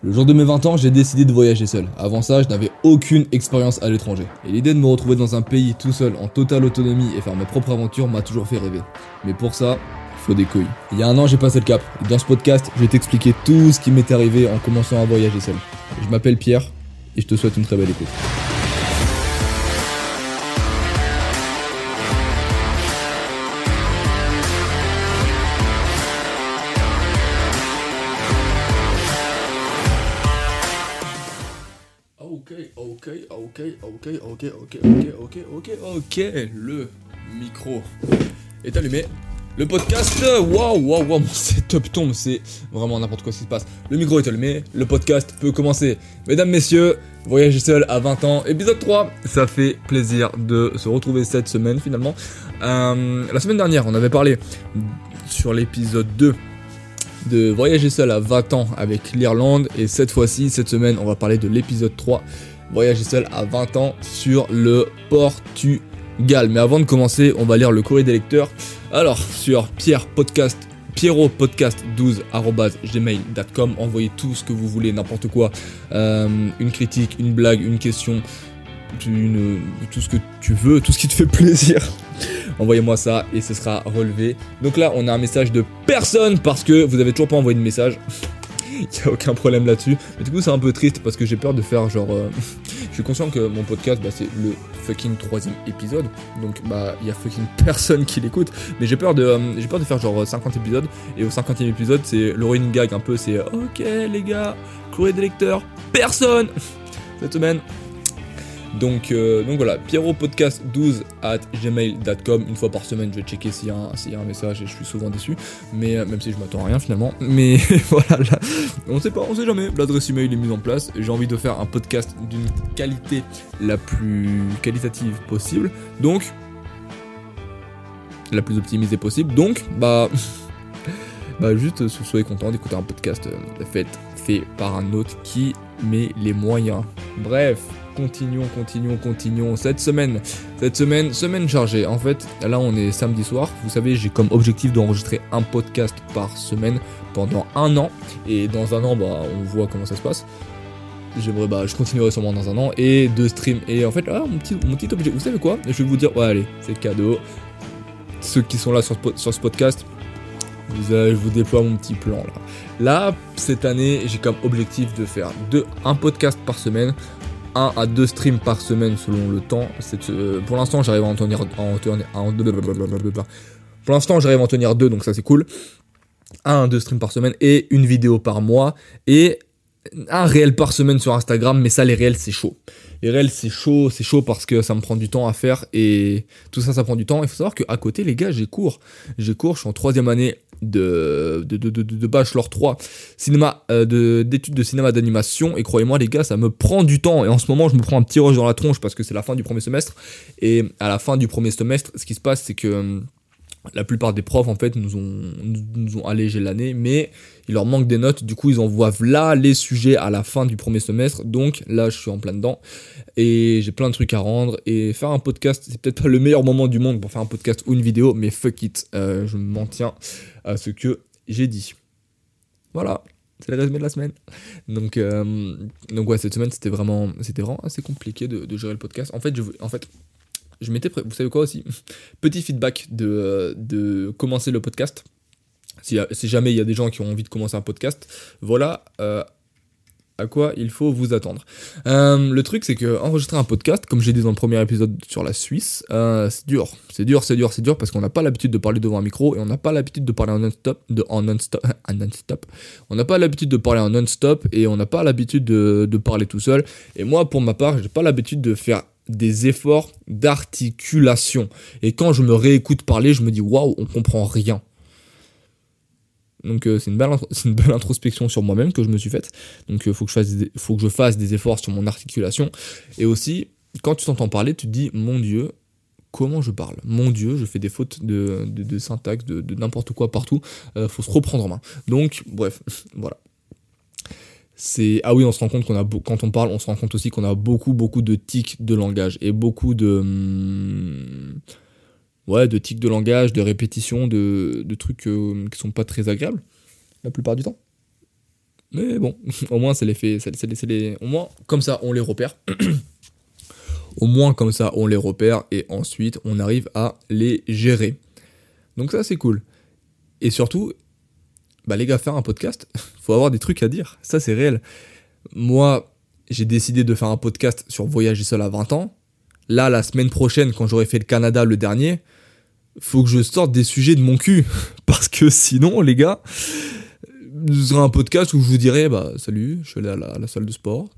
Le jour de mes 20 ans, j'ai décidé de voyager seul. Avant ça, je n'avais aucune expérience à l'étranger. Et l'idée de me retrouver dans un pays tout seul, en totale autonomie et faire mes propres aventures m'a toujours fait rêver. Mais pour ça, faut des couilles. Il y a un an, j'ai passé le cap. Dans ce podcast, je vais t'expliquer tout ce qui m'est arrivé en commençant à voyager seul. Je m'appelle Pierre et je te souhaite une très belle écoute. ok, ok, ok, ok, ok, ok, ok, ok. Le micro est allumé. Le podcast, waouh, waouh, waouh, mon setup tombe, c'est vraiment n'importe quoi ce qui se passe. Le micro est allumé, le podcast peut commencer. Mesdames, messieurs, voyager seul à 20 ans, épisode 3. Ça fait plaisir de se retrouver cette semaine finalement. Euh, la semaine dernière, on avait parlé sur l'épisode 2 de voyager seul à 20 ans avec l'Irlande et cette fois-ci, cette semaine, on va parler de l'épisode 3 voyager seul à 20 ans sur le Portugal. Mais avant de commencer, on va lire le courrier des lecteurs. Alors, sur Pierre Podcast, Pierrot Podcast 12 gmail.com, envoyez tout ce que vous voulez, n'importe quoi, Euh, une critique, une blague, une question, tout ce que tu veux, tout ce qui te fait plaisir. Envoyez-moi ça et ce sera relevé. Donc là, on a un message de personne parce que vous avez toujours pas envoyé de message. Il n'y a aucun problème là-dessus. Mais du coup, c'est un peu triste parce que j'ai peur de faire genre. euh, je suis conscient que mon podcast, bah, c'est le fucking troisième épisode. Donc, bah, il y a fucking personne qui l'écoute. Mais j'ai peur de, euh, j'ai peur de faire genre 50 épisodes. Et au 50e épisode, c'est running gag un peu. C'est euh, ok, les gars, courrier des lecteurs, personne cette semaine. Donc, euh, donc voilà, pierrotpodcast12 at gmail.com. Une fois par semaine, je vais checker s'il y, a un- message et je suis souvent déçu. Mais euh, même si je m'attends à rien finalement. Mais voilà, là, on sait pas, on sait jamais. L'adresse email est mise en place. J'ai envie de faire un podcast d'une qualité la plus qualitative possible. Donc, la plus optimisée possible. Donc, bah, bah juste euh, soyez content d'écouter un podcast euh, fait par un autre qui met les moyens. Bref, continuons, continuons, continuons. Cette semaine, cette semaine, semaine chargée. En fait, là on est samedi soir. Vous savez, j'ai comme objectif d'enregistrer un podcast par semaine pendant un an. Et dans un an, bah, on voit comment ça se passe. J'aimerais, bah, je continuerai sûrement dans un an. Et deux streams. Et en fait, là, mon petit, mon petit objectif, vous savez quoi? Je vais vous dire, ouais, allez, c'est cadeau. Ceux qui sont là sur, sur ce podcast, vous, je vous déploie mon petit plan là. Cette année, j'ai comme objectif de faire un podcast par semaine, un à deux streams par semaine selon le temps. Euh, pour l'instant, j'arrive à en tenir, pour l'instant, j'arrive à en tenir deux, donc ça c'est cool. Un à deux streams par semaine et une vidéo par mois et un réel par semaine sur Instagram. Mais ça, les réels, c'est chaud. Les réels, c'est chaud, c'est chaud parce que ça me prend du temps à faire et tout ça, ça prend du temps. Il faut savoir qu'à côté, les gars, j'ai cours. J'ai cours, je suis en troisième année de, bachelor 3 cinéma euh, de- d'études de cinéma d'animation. Et croyez-moi les gars ça me prend du temps. Et en ce moment je me prends un petit rush dans la tronche parce que c'est la fin du premier semestre. Et à la fin du premier semestre ce qui se passe c'est que hum, la plupart des profs en fait nous ont, nous, nous ont allégé l'année mais il leur manque des notes. Du coup ils envoient là les sujets à la fin du premier semestre. Donc là je suis en plein dedans. Et j'ai plein de trucs à rendre. Et faire un podcast c'est peut-être pas le meilleur moment du monde pour faire un podcast ou une vidéo mais fuck it euh, je m'en tiens à ce que j'ai dit. Voilà c'est le résumé de la semaine. Donc euh, donc ouais cette semaine c'était vraiment c'était vraiment assez compliqué de, gérer le podcast. En fait je en fait je m'étais pré- vous savez quoi aussi? Petit feedback de, de commencer le podcast. Si, si jamais il y a des gens qui ont envie de commencer un podcast voilà euh, à quoi il faut vous attendre. Euh, le truc, c'est que enregistrer un podcast, comme j'ai dit dans le premier épisode sur la Suisse, euh, c'est dur. C'est dur, c'est dur, c'est dur parce qu'on n'a pas l'habitude de parler devant un micro et on n'a pas l'habitude de parler en non-stop. En non-stop. On n'a pas l'habitude de parler en non-stop et on n'a pas l'habitude de, de parler tout seul. Et moi, pour ma part, j'ai pas l'habitude de faire des efforts d'articulation. Et quand je me réécoute parler, je me dis waouh, on comprend rien. Donc euh, c'est une, une belle introspection sur moi-même que je me suis faite. Donc il faut, que je fasse des- faut que je fasse des efforts sur mon articulation. Et aussi, quand tu t'entends parler, tu te dis, mon Dieu, comment je parle? Mon Dieu, je fais des fautes de, de, syntaxe, de, n'importe quoi partout. Euh, faut se reprendre en main. Donc, bref, voilà. Ah oui, on se rend compte qu'on a quand on parle, on se rend compte aussi qu'on a beaucoup beaucoup de tics de langage et beaucoup de hum, ouais, de tics de langage, de répétitions, de, de trucs euh, qui sont pas très agréables la plupart du temps. Mais bon, au moins, c'est les faits. c'est- c'est les- c'est les- Au moins, comme ça, on les repère. au moins, comme ça, on les repère. Et ensuite, on arrive à les gérer. Donc, ça, c'est cool. Et surtout, bah, les gars, faire un podcast, faut avoir des trucs à dire. Ça, c'est réel. Moi, j'ai décidé de faire un podcast sur voyager seul à 20 ans. Là, la semaine prochaine, quand j'aurai fait le Canada, le dernier, faut que je sorte des sujets de mon cul. Parce que sinon, les gars, ce sera un podcast où je vous dirai bah, Salut, je suis allé à la, salle de sport,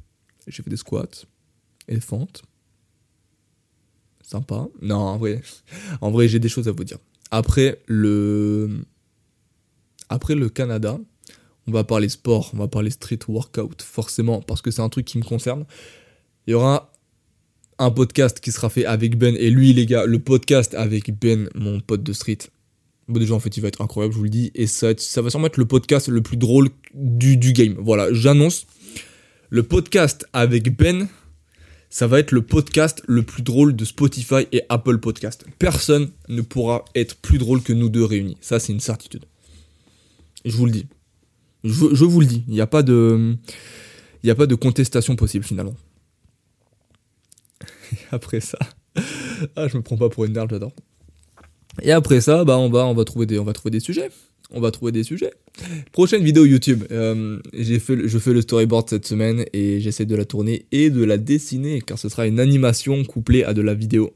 j'ai fait des squats, et des fentes. Sympa. Non, en vrai, en vrai j'ai des choses à vous dire. Après le, après le Canada, on va parler sport, on va parler street workout, forcément, parce que c'est un truc qui me concerne. Il y aura un podcast qui sera fait avec Ben, et lui, les gars, le podcast avec Ben, mon pote de street. Bon, déjà, en fait, il va être incroyable, je vous le dis, et ça, ça va sûrement être le podcast le plus drôle du, du game. Voilà, j'annonce. Le podcast avec Ben, ça va être le podcast le plus drôle de Spotify et Apple Podcast. Personne ne pourra être plus drôle que nous deux réunis. Ça, c'est une certitude. Je vous le dis. Je, je vous le dis. Il n'y a pas de, il n'y a pas de contestation possible finalement. Après ça, ah, je me prends pas pour une merde, j'adore. Et après ça, bah, on va, on va trouver des, on va trouver des sujets. On va trouver des sujets. Prochaine vidéo YouTube. Euh, je fais le storyboard cette semaine et j'essaie de la tourner et de la dessiner car ce sera une animation couplée à de la vidéo.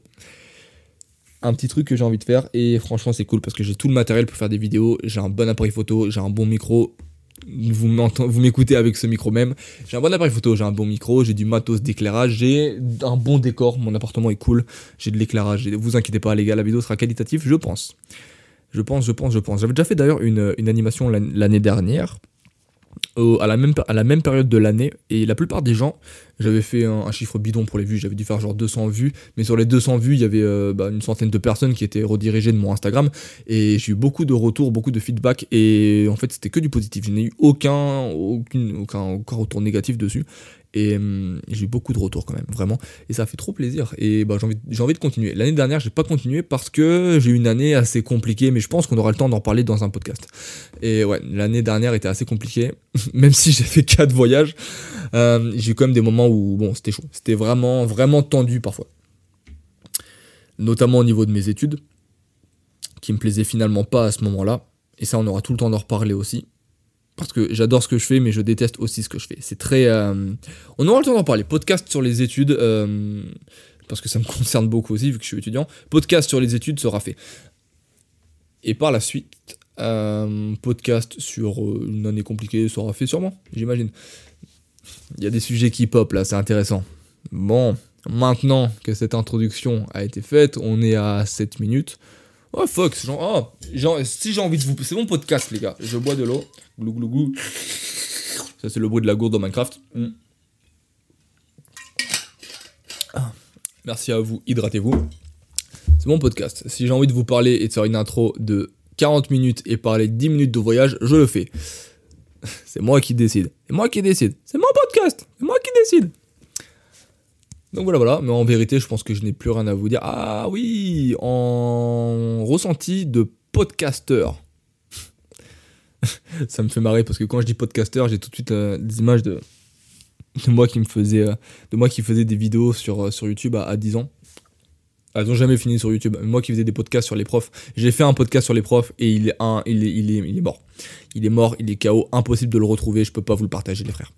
Un petit truc que j'ai envie de faire et franchement c'est cool parce que j'ai tout le matériel pour faire des vidéos. J'ai un bon appareil photo, j'ai un bon micro. Vous m'écoutez avec ce micro même. J'ai un bon appareil photo, j'ai un bon micro, j'ai du matos d'éclairage, j'ai un bon décor. Mon appartement est cool, j'ai de l'éclairage. Vous inquiétez pas les gars, la vidéo sera qualitative, je pense. Je pense, je pense, je pense. J'avais déjà fait d'ailleurs une, une animation l'an- l'année dernière, à, la même, période de l'année, et la plupart des gens, j'avais fait un, chiffre bidon pour les vues, j'avais dû faire genre 200 vues, mais sur les 200 vues, il y avait euh, bah, une centaine de personnes qui étaient redirigées de mon Instagram, et j'ai eu beaucoup de retours, beaucoup de feedback, et en fait c'était que du positif, je n'ai eu aucun, aucun retour négatif dessus, et hum, j'ai eu beaucoup de retours quand même, vraiment. Et ça fait trop plaisir. Et bah, j'ai envie, de continuer. L'année dernière, j'ai pas continué parce que j'ai eu une année assez compliquée, mais je pense qu'on aura le temps d'en parler dans un podcast. Et ouais, l'année dernière était assez compliquée, même si j'ai fait 4 voyages. euh, j'ai eu quand même des moments où, bon, c'était chaud. C'était vraiment, vraiment tendu parfois. Notamment au niveau de mes études, qui me plaisaient finalement pas à ce moment-là. Et ça, on aura tout le temps d'en reparler aussi. Parce que j'adore ce que je fais, mais je déteste aussi ce que je fais. C'est très. euh, On aura le temps d'en parler. Podcast sur les études, euh, parce que ça me concerne beaucoup aussi, vu que je suis étudiant. Podcast sur les études sera fait. Et par la suite, euh, podcast sur une année compliquée sera fait sûrement, j'imagine. Il y a des sujets qui pop là, c'est intéressant. Bon, maintenant que cette introduction a été faite, on est à 7 minutes. Oh c'est genre, oh, genre, si j'ai envie de vous. C'est mon podcast, les gars. Je bois de l'eau. Glou glou glou. Ça, c'est le bruit de la gourde dans Minecraft. Mm. Merci à vous, hydratez-vous. C'est mon podcast. Si j'ai envie de vous parler et de faire une intro de 40 minutes et parler 10 minutes de voyage, je le fais. C'est moi qui décide. C'est moi qui décide. C'est mon podcast. C'est moi qui décide. Donc voilà, voilà. Mais en vérité, je pense que je n'ai plus rien à vous dire. Ah oui, en ressenti de podcasteur. Ça me fait marrer parce que quand je dis podcasteur, j'ai tout de suite euh, des images de, de moi qui me faisait, euh, de moi qui des vidéos sur, euh, sur YouTube à, à 10 ans. Elles ont jamais fini sur YouTube. Moi qui faisais des podcasts sur les profs, j'ai fait un podcast sur les profs et il est, un, il est, il est, il est mort. Il est mort, il est KO, impossible de le retrouver, je peux pas vous le partager les frères.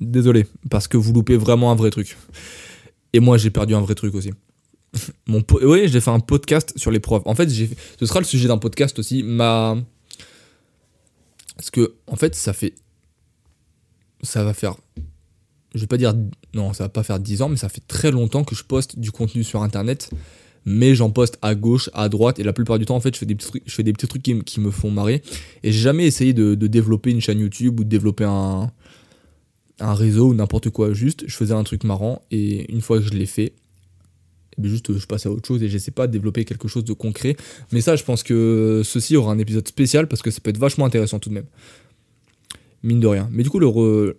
Désolé, parce que vous loupez vraiment un vrai truc. Et moi j'ai perdu un vrai truc aussi. Mon po- oui, j'ai fait un podcast sur les profs. En fait- ce sera le sujet d'un podcast aussi. Ma... Parce que, en fait, ça fait... Ça va faire... Je vais pas dire... Non, ça va pas faire 10 ans, mais ça fait très longtemps que je poste du contenu sur Internet mais j'en poste à gauche, à droite, et la plupart du temps, en fait, je fais des petits trucs, des petits qui, me- font marrer. Et j'ai jamais essayé de, de développer une chaîne YouTube ou de développer un, un réseau ou n'importe quoi. Juste, je faisais un truc marrant, et une fois que je l'ai fait, juste, je passe à autre chose et j'essaie pas de développer quelque chose de concret. Mais ça, je pense que ceci aura un épisode spécial parce que ça peut être vachement intéressant tout de même. Mine de rien. Mais du coup, le re-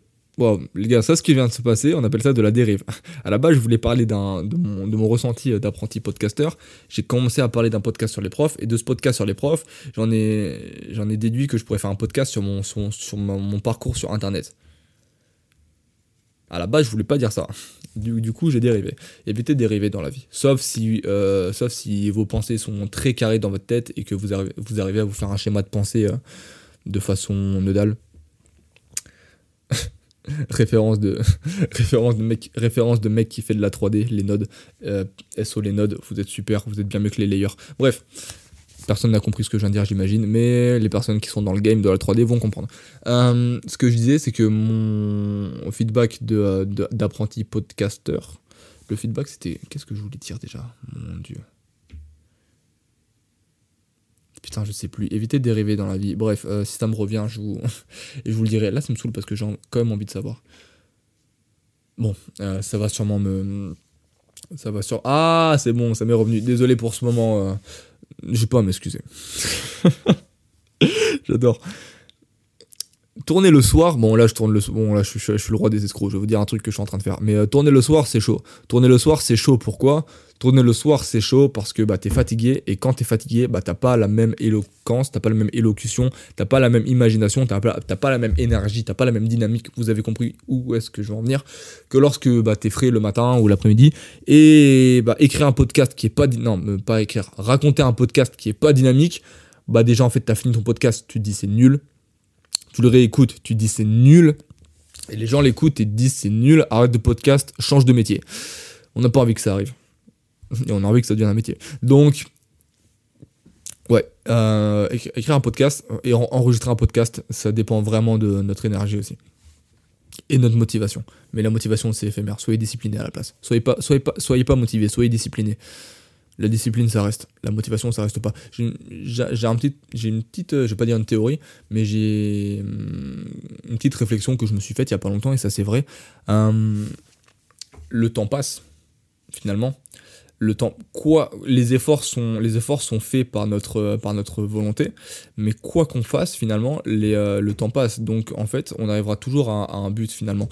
les gars, ça, ce qui vient de se passer, on appelle ça de la dérive. À la base, je voulais parler de, mon, ressenti d'apprenti podcasteur. J'ai commencé à parler d'un podcast sur les profs, et de ce podcast sur les profs, j'en ai, déduit que je pourrais faire un podcast sur mon, parcours sur Internet. À la base, je voulais pas dire ça. Du, coup, j'ai dérivé. Évitez de dériver dans la vie. Sauf si, euh, sauf si vos pensées sont très carrées dans votre tête et que vous arrivez, vous arrivez à vous faire un schéma de pensée euh, de façon nodale. référence de référence de mec référence de mec qui fait de la 3D les nodes euh, SO les nodes vous êtes super vous êtes bien mieux que les layers bref personne n'a compris ce que je viens de dire j'imagine mais les personnes qui sont dans le game de la 3D vont comprendre euh, ce que je disais c'est que mon feedback d'apprenti podcaster le feedback c'était qu'est-ce que je voulais dire déjà? Mon dieu Putain, je sais plus. Évitez de dériver dans la vie. Bref, euh, si ça me revient, je vous, je vous le dirai. Là, ça me saoule parce que j'ai quand même envie de savoir. Bon, euh, ça va sûrement me. Ça va sur. Ah, c'est bon, ça m'est revenu. Désolé pour ce moment. J'ai pas à m'excuser. J'adore. Tourner le soir, bon là je tourne le bon là je, suis le roi des escrocs, je vais vous dire un truc que je suis en train de faire. Mais euh, tourner le soir c'est chaud. Tourner le soir c'est chaud pourquoi? Tourner le soir, c'est chaud parce que bah, t'es fatigué et quand t'es fatigué, bah, t'as pas la même éloquence, t'as pas la même élocution, t'as pas la même imagination, t'as pas, pas la même énergie, t'as pas la même dynamique. Vous avez compris où est-ce que je veux en venir? Que lorsque bah, t'es frais le matin ou l'après-midi et bah, écrire un podcast qui est pas. Non, pas écrire. Raconter un podcast qui est pas dynamique, bah déjà en fait t'as fini ton podcast, tu te dis c'est nul. Tu le réécoutes, tu dis c'est nul. Et les gens l'écoutent et te disent c'est nul, arrête de podcast, change de métier. On n'a pas envie que ça arrive. et on a envie que ça devienne un métier. Donc, ouais, euh, écrire un podcast et enregistrer un podcast, ça dépend vraiment de notre énergie aussi. Et notre motivation. Mais la motivation, c'est éphémère. Soyez discipliné à la place. Soyez pas, soyez pas, soyez pas motivé, soyez discipliné. La discipline, ça reste. La motivation, ça reste pas. J'ai une petite, je vais pas dire une théorie, mais j'ai hum, une petite réflexion que je me suis faite il y a pas longtemps et ça c'est vrai. Hum, le temps passe, finalement le temps quoi les efforts sont les efforts sont faits par notre par notre volonté mais quoi qu'on fasse finalement les, euh, le temps passe. Donc en fait on arrivera toujours à, un but finalement.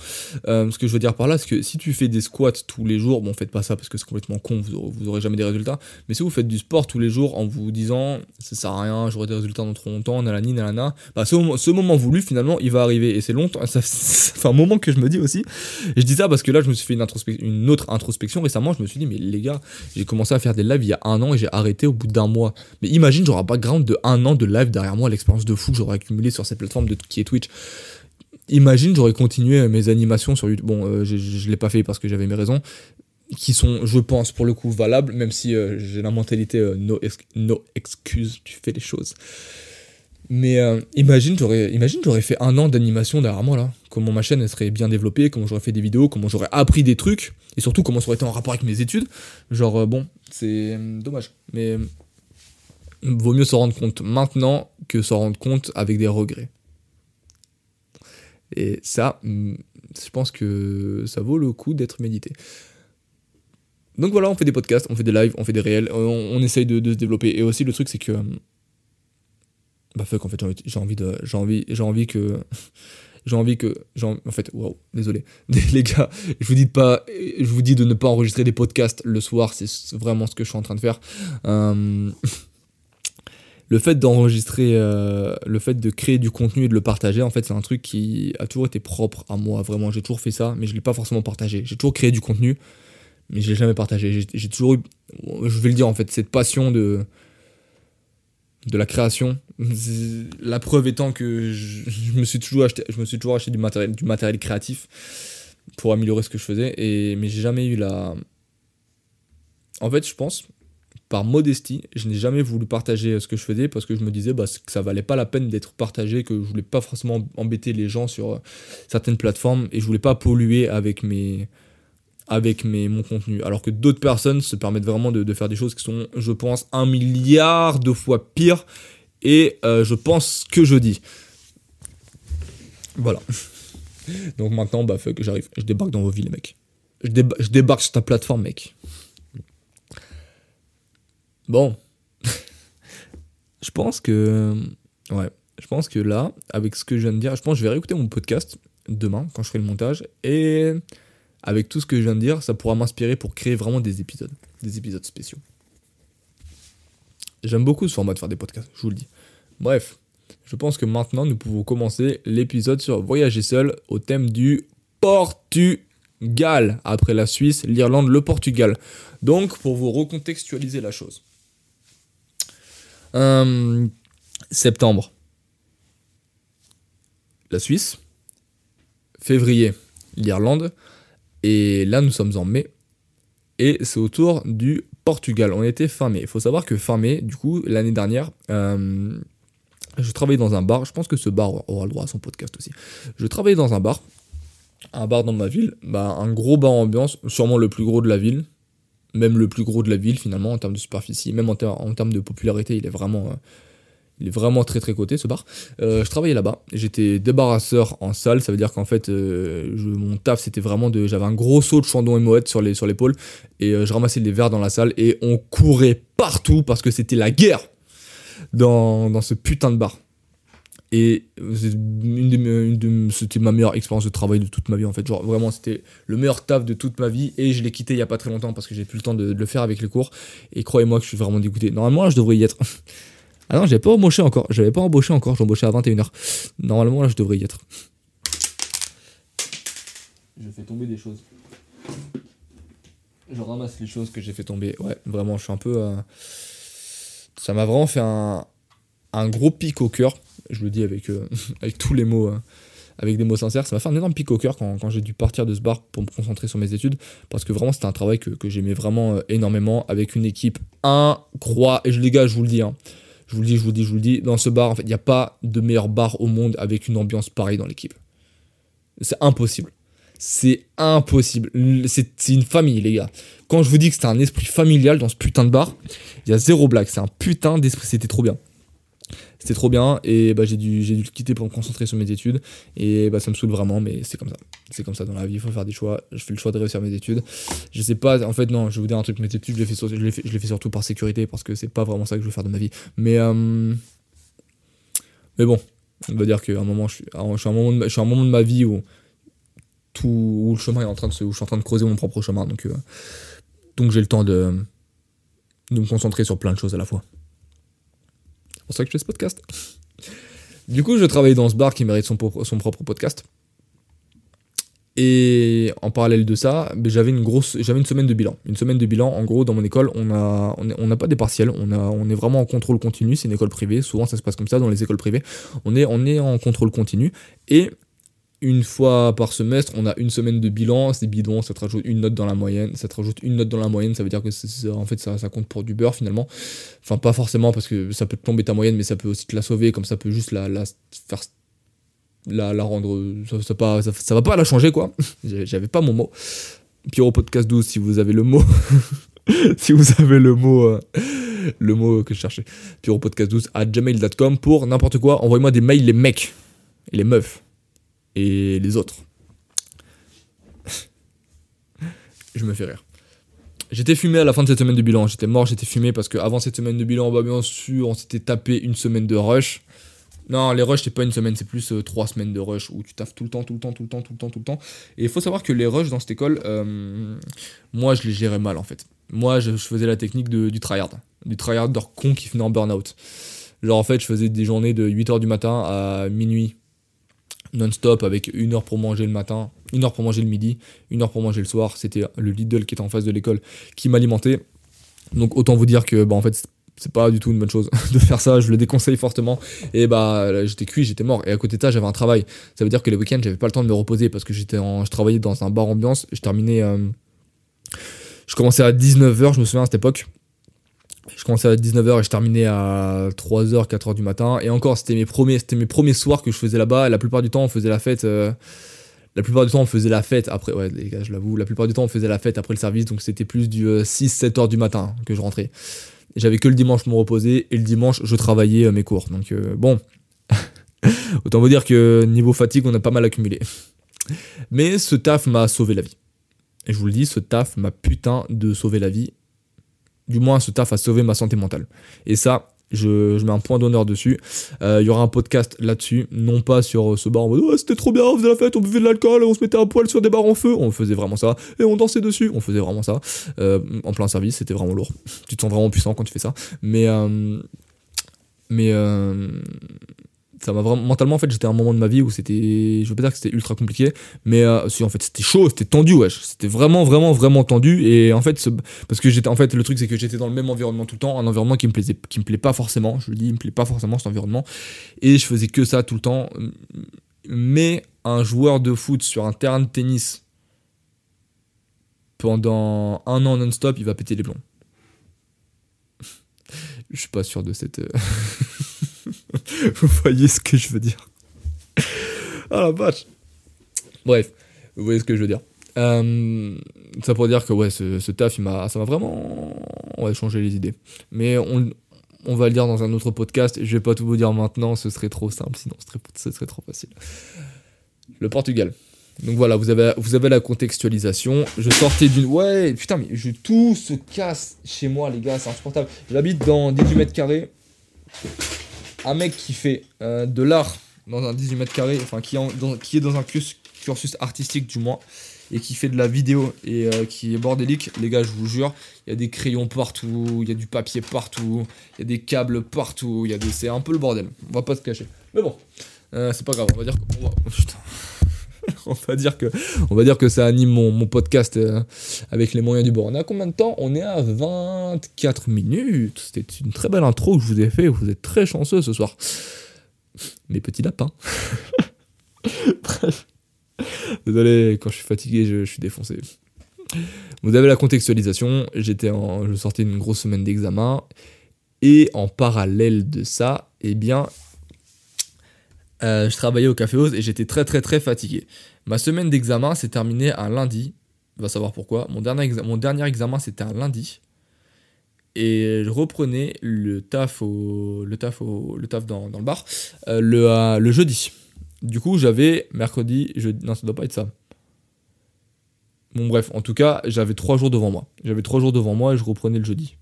Euh, ce que je veux dire par là c'est que si tu fais des squats tous les jours bon faites pas ça parce que c'est complètement con vous, vous aurez jamais des résultats mais si vous faites du sport tous les jours en vous disant ça sert à rien j'aurai des résultats dans trop longtemps nanani nanana bah ce moment, ce moment voulu finalement il va arriver. Et c'est longtemps ça, un moment que je me dis aussi et je dis ça parce que là je me suis fait une, une autre introspection récemment je me suis dit mais les gars j'ai commencé à faire des lives il y a un an et j'ai arrêté au bout d'un mois. Mais imagine, j'aurais un background de un an de live derrière moi, l'expérience de fou que j'aurais accumulé sur cette plateforme de, qui est Twitch. Imagine, j'aurais continué mes animations sur YouTube. Bon, euh, je, ne l'ai pas fait parce que j'avais mes raisons qui sont, je pense, pour le coup valables, même si euh, j'ai la mentalité euh, no, no excuse, tu fais les choses. Mais euh, imagine, j'aurais, imagine, j'aurais fait un an d'animation derrière moi là. Comment ma chaîne serait bien développée, comment j'aurais fait des vidéos, comment j'aurais appris des trucs, et surtout comment ça aurait été en rapport avec mes études. Genre, euh, bon, c'est euh, dommage. Mais vaut mieux s'en rendre compte maintenant que s'en rendre compte avec des regrets. Et ça, mm, je pense que ça vaut le coup d'être médité. Donc voilà, on fait des podcasts, on fait des lives, on fait des réels, on, essaye de, de, se développer. Et aussi, le truc, c'est que bah fuck en fait j'ai envie de j'ai envie j'ai envie que j'ai envie que en fait waouh désolé. Les gars je vous dis de pas je vous dis de ne pas enregistrer des podcasts le soir c'est vraiment ce que je suis en train de faire. Euh, le fait d'enregistrer euh, le fait de créer du contenu et de le partager en fait c'est un truc qui a toujours été propre à moi vraiment j'ai toujours fait ça mais je l'ai pas forcément partagé. J'ai toujours créé du contenu mais je l'ai jamais partagé. J'ai toujours eu je vais le dire en fait cette passion de de la création. La preuve étant que je, me suis toujours acheté, je me suis toujours du matériel, créatif pour améliorer ce que je faisais. Et, mais j'ai jamais eu la. En fait, je pense, par modestie, je n'ai jamais voulu partager ce que je faisais parce que je me disais bah, que ça valait pas la peine d'être partagé, que je voulais pas forcément embêter les gens sur euh, certaines plateformes et je voulais pas polluer avec mes avec mes, mon contenu. Alors que d'autres personnes se permettent vraiment de, faire des choses qui sont, je pense, un milliard de fois pires. Et euh, je pense que je dis. Voilà. Donc maintenant, bah, que j'arrive. Je débarque dans vos villes, mec. Je, je débarque sur ta plateforme, mec. Bon. je pense que. Ouais. Je pense que là, avec ce que je viens de dire, je pense que je vais réécouter mon podcast demain quand je ferai le montage. Et avec tout ce que je viens de dire, ça pourra m'inspirer pour créer vraiment des épisodes, des épisodes spéciaux. J'aime beaucoup ce format de faire des podcasts, je vous le dis. Bref, je pense que maintenant nous pouvons commencer l'épisode sur voyager seul au thème du Portugal. Après la Suisse, l'Irlande, le Portugal. Donc, pour vous recontextualiser la chose. Euh, septembre, la Suisse. Février, l'Irlande. Et là, nous sommes en mai. Et c'est au tour du Portugal. On était fin mai. Il faut savoir que fin mai, du coup, l'année dernière, euh, je travaillais dans un bar. Je pense que ce bar aura le droit à son podcast aussi. Je travaillais dans un bar. Un bar dans ma ville. Bah, un gros bar ambiance. Sûrement le plus gros de la ville. Même le plus gros de la ville, finalement, en termes de superficie. Même en, termes de popularité, il est vraiment. Euh, il est vraiment très très coté ce bar. Euh, je travaillais là-bas. J'étais débarrasseur en salle. Ça veut dire qu'en fait, euh, mon taf c'était vraiment de. J'avais un gros seau de chandon et moette sur, les, sur l'épaule. Et euh, je ramassais les verres dans la salle. Et on courait partout parce que c'était la guerre dans, dans ce putain de bar. Et une c'était ma meilleure expérience de travail de toute ma vie en fait. Genre vraiment c'était le meilleur taf de toute ma vie et je l'ai quitté il y a pas très longtemps parce que j'ai plus le temps de, de, le faire avec les cours. Et croyez-moi que je suis vraiment dégoûté. Normalement là je devrais y être. Ah non, j'avais pas embauché encore. J'avais pas embauché encore. J'embauchais à 21h. Normalement, là, je devrais y être. Je fais tomber des choses. Je ramasse les choses que j'ai fait tomber. Ouais, vraiment, je suis un peu. Euh, ça m'a vraiment fait un, gros pic au cœur. Je le dis avec, euh, avec tous les mots. Euh, avec des mots sincères, ça m'a fait un énorme pic au cœur quand, j'ai dû partir de ce bar pour me concentrer sur mes études, parce que vraiment c'était un travail que, j'aimais vraiment énormément, avec une équipe incroyable, et les gars, je vous le dis, hein, je vous le dis, je vous le dis, je vous le dis. Dans ce bar, en fait, il n'y a pas de meilleur bar au monde avec une ambiance pareille dans l'équipe. C'est impossible. C'est impossible. C'est une famille, les gars. Quand je vous dis que c'était un esprit familial dans ce putain de bar, il y a zéro blague. C'est un putain d'esprit. C'était trop bien. C'était trop bien et bah, j'ai dû, dû le quitter pour me concentrer sur mes études. Et bah, ça me saoule vraiment, mais c'est comme ça. C'est comme ça dans la vie, il faut faire des choix. Je fais le choix de réussir mes études. Je sais pas, en fait, non, je vais vous dire un truc, mes études, je les fais, je les fais, surtout par sécurité parce que c'est pas vraiment ça que je veux faire de ma vie. Mais, euh, mais bon, on va dire qu'à un moment, je suis, suis, un moment de, je suis un moment de ma vie où, tout, où le chemin est en train de où je suis en train de creuser mon propre chemin. Donc, euh, donc j'ai le temps de me concentrer sur plein de choses à la fois pour ça que je fais ce podcast. Du coup, je travaillais dans ce bar qui mérite son, son propre podcast. Et en parallèle de ça, ben, j'avais une grosse, j'avais une semaine de bilan. Une semaine de bilan, en gros, dans mon école, on a, on n'a pas des partiels, on a, on est vraiment en contrôle continu. C'est une école privée. Souvent, ça se passe comme ça dans les écoles privées. On est, on est en contrôle continu et une fois par semestre, on a une semaine de bilan, c'est bidon, ça te rajoute une note dans la moyenne, ça te rajoute une note dans la moyenne, ça veut dire que en fait ça, ça, compte pour du beurre finalement. Enfin pas forcément parce que ça peut te tomber ta moyenne, mais ça peut aussi te la sauver, comme ça peut juste la, faire la, rendre ça, ça, pas, ça, va pas la changer quoi. J'avais pas mon mot. Pyro podcast 12 si vous avez le mot. si vous avez le mot euh, le mot que je cherchais. Pyro podcast 12 à gmail.com pour n'importe quoi, envoyez-moi des mails les mecs et les meufs les autres. je me fais rire. J'étais fumé à la fin de cette semaine de bilan. J'étais mort, j'étais fumé parce qu'avant cette semaine de bilan, bah bien sûr, on s'était tapé une semaine de rush. Non, les rushs, c'est pas une semaine, c'est plus euh, trois semaines de rush où tu taffes tout le temps, tout le temps, tout le temps, tout le temps, tout le temps. Et il faut savoir que les rushs dans cette école, euh, moi, je les gérais mal en fait. Moi, je, faisais la technique du tryhard. Du tryhard con qui finit en burn-out. Genre, en fait, je faisais des journées de 8h du matin à minuit non-stop avec une heure pour manger le matin, une heure pour manger le midi, une heure pour manger le soir. C'était le Lidl qui était en face de l'école qui m'alimentait. Donc autant vous dire que bah, en fait c'est pas du tout une bonne chose de faire ça, je le déconseille fortement. Et bah j'étais cuit, j'étais mort. Et à côté de ça, j'avais un travail. Ça veut dire que les week-ends, j'avais pas le temps de me reposer parce que j'étais en... je travaillais dans un bar ambiance. Je terminais. Euh, je commençais à 19h, je me souviens à cette époque. Je commençais à 19h et je terminais à 3h, 4h du matin. Et encore, c'était mes premiers, c'était mes premiers soirs que je faisais là-bas. La plupart du temps, on faisait la fête. Euh, la plupart du temps, on faisait la fête après. Ouais, je l'avoue. La plupart du temps, on faisait la fête après le service. Donc c'était plus du 6-7h euh, du matin que je rentrais. J'avais que le dimanche pour me reposer. Et le dimanche, je travaillais euh, mes cours. Donc bon. Autant vous dire que niveau fatigue, on a pas mal accumulé. Mais ce taf m'a sauvé la vie. Et je vous le dis, ce taf m'a putain de sauvé la vie du moins ce taf a sauvé ma santé mentale. Et ça, Je, mets un point d'honneur dessus. Euh, Il y aura un podcast là-dessus, non pas sur euh, ce bar en mode Ouais, c'était trop bien, on faisait la fête, on buvait de l'alcool, on se mettait un poil sur des bars en feu. On faisait vraiment ça. Et on dansait dessus. On faisait vraiment ça. Euh, en plein service, c'était vraiment lourd. Tu te sens vraiment puissant quand tu fais ça. Mais. mais. Ça m'a vraiment mentalement en fait j'étais à un moment de ma vie où c'était je veux pas dire que c'était ultra compliqué mais euh, en fait c'était chaud c'était tendu wesh. C'était vraiment vraiment vraiment tendu. Et en fait ce- parce que j'étais en fait le truc c'est que j'étais dans le même environnement tout le temps un environnement qui me plaisait qui me plaît pas forcément. Je le dis il me plaît pas forcément cet environnement. Et je faisais que ça tout le temps. Mais un joueur de foot sur un terrain de tennis pendant un an non-stop il va péter les plombs. Je suis pas sûr de cette euh, vous voyez ce que je veux dire. Ah la vache. Bref vous voyez ce que je veux dire. Euh, ça pour dire que ouais ce, taf ça m'a vraiment ouais, changé les idées. Mais on, va le dire dans un autre podcast je vais pas tout vous dire maintenant ce serait trop simple sinon ce serait, ce serait trop facile. Le Portugal. Donc voilà vous avez vous avez la contextualisation. Je sortais d'une ouais putain mais tout se casse chez moi les gars c'est insupportable. J'habite dans 18 mètres carrés un mec qui fait euh, de l'art dans un 18 mètres carrés, enfin qui, en- dans- qui est dans un cursus, artistique du moins, et qui fait de la vidéo et euh, qui est bordélique, les gars, je vous jure, il y a des crayons partout, il y a du papier partout, il y a des câbles partout, c'est un peu le bordel. On va pas se cacher. Mais bon, euh, c'est pas grave. On va dire oh, putain. On va dire que, ça anime mon, podcast euh, avec les moyens du bord. On à combien de temps? On est à 24 minutes. C'était une très belle intro que je vous ai fait. Vous êtes très chanceux ce soir. Mes petits lapins. Bref. Désolé, quand je suis fatigué, je, suis défoncé. Vous avez la contextualisation. J'étais en, je sortais une grosse semaine d'examen. Et en parallèle de ça, eh bien, euh, je travaillais au Café Oz et j'étais très très très fatigué. Ma semaine d'examen s'est terminée un lundi. On va savoir pourquoi. Mon dernier, mon dernier examen c'était un lundi. Et je reprenais le taf, au, le taf, au, le taf dans, dans le bar euh, le, euh, le jeudi. Du coup, j'avais mercredi, jeudi. Non, ça doit pas être ça. Bon, bref, en tout cas, j'avais trois jours devant moi. J'avais trois jours devant moi et je reprenais le jeudi.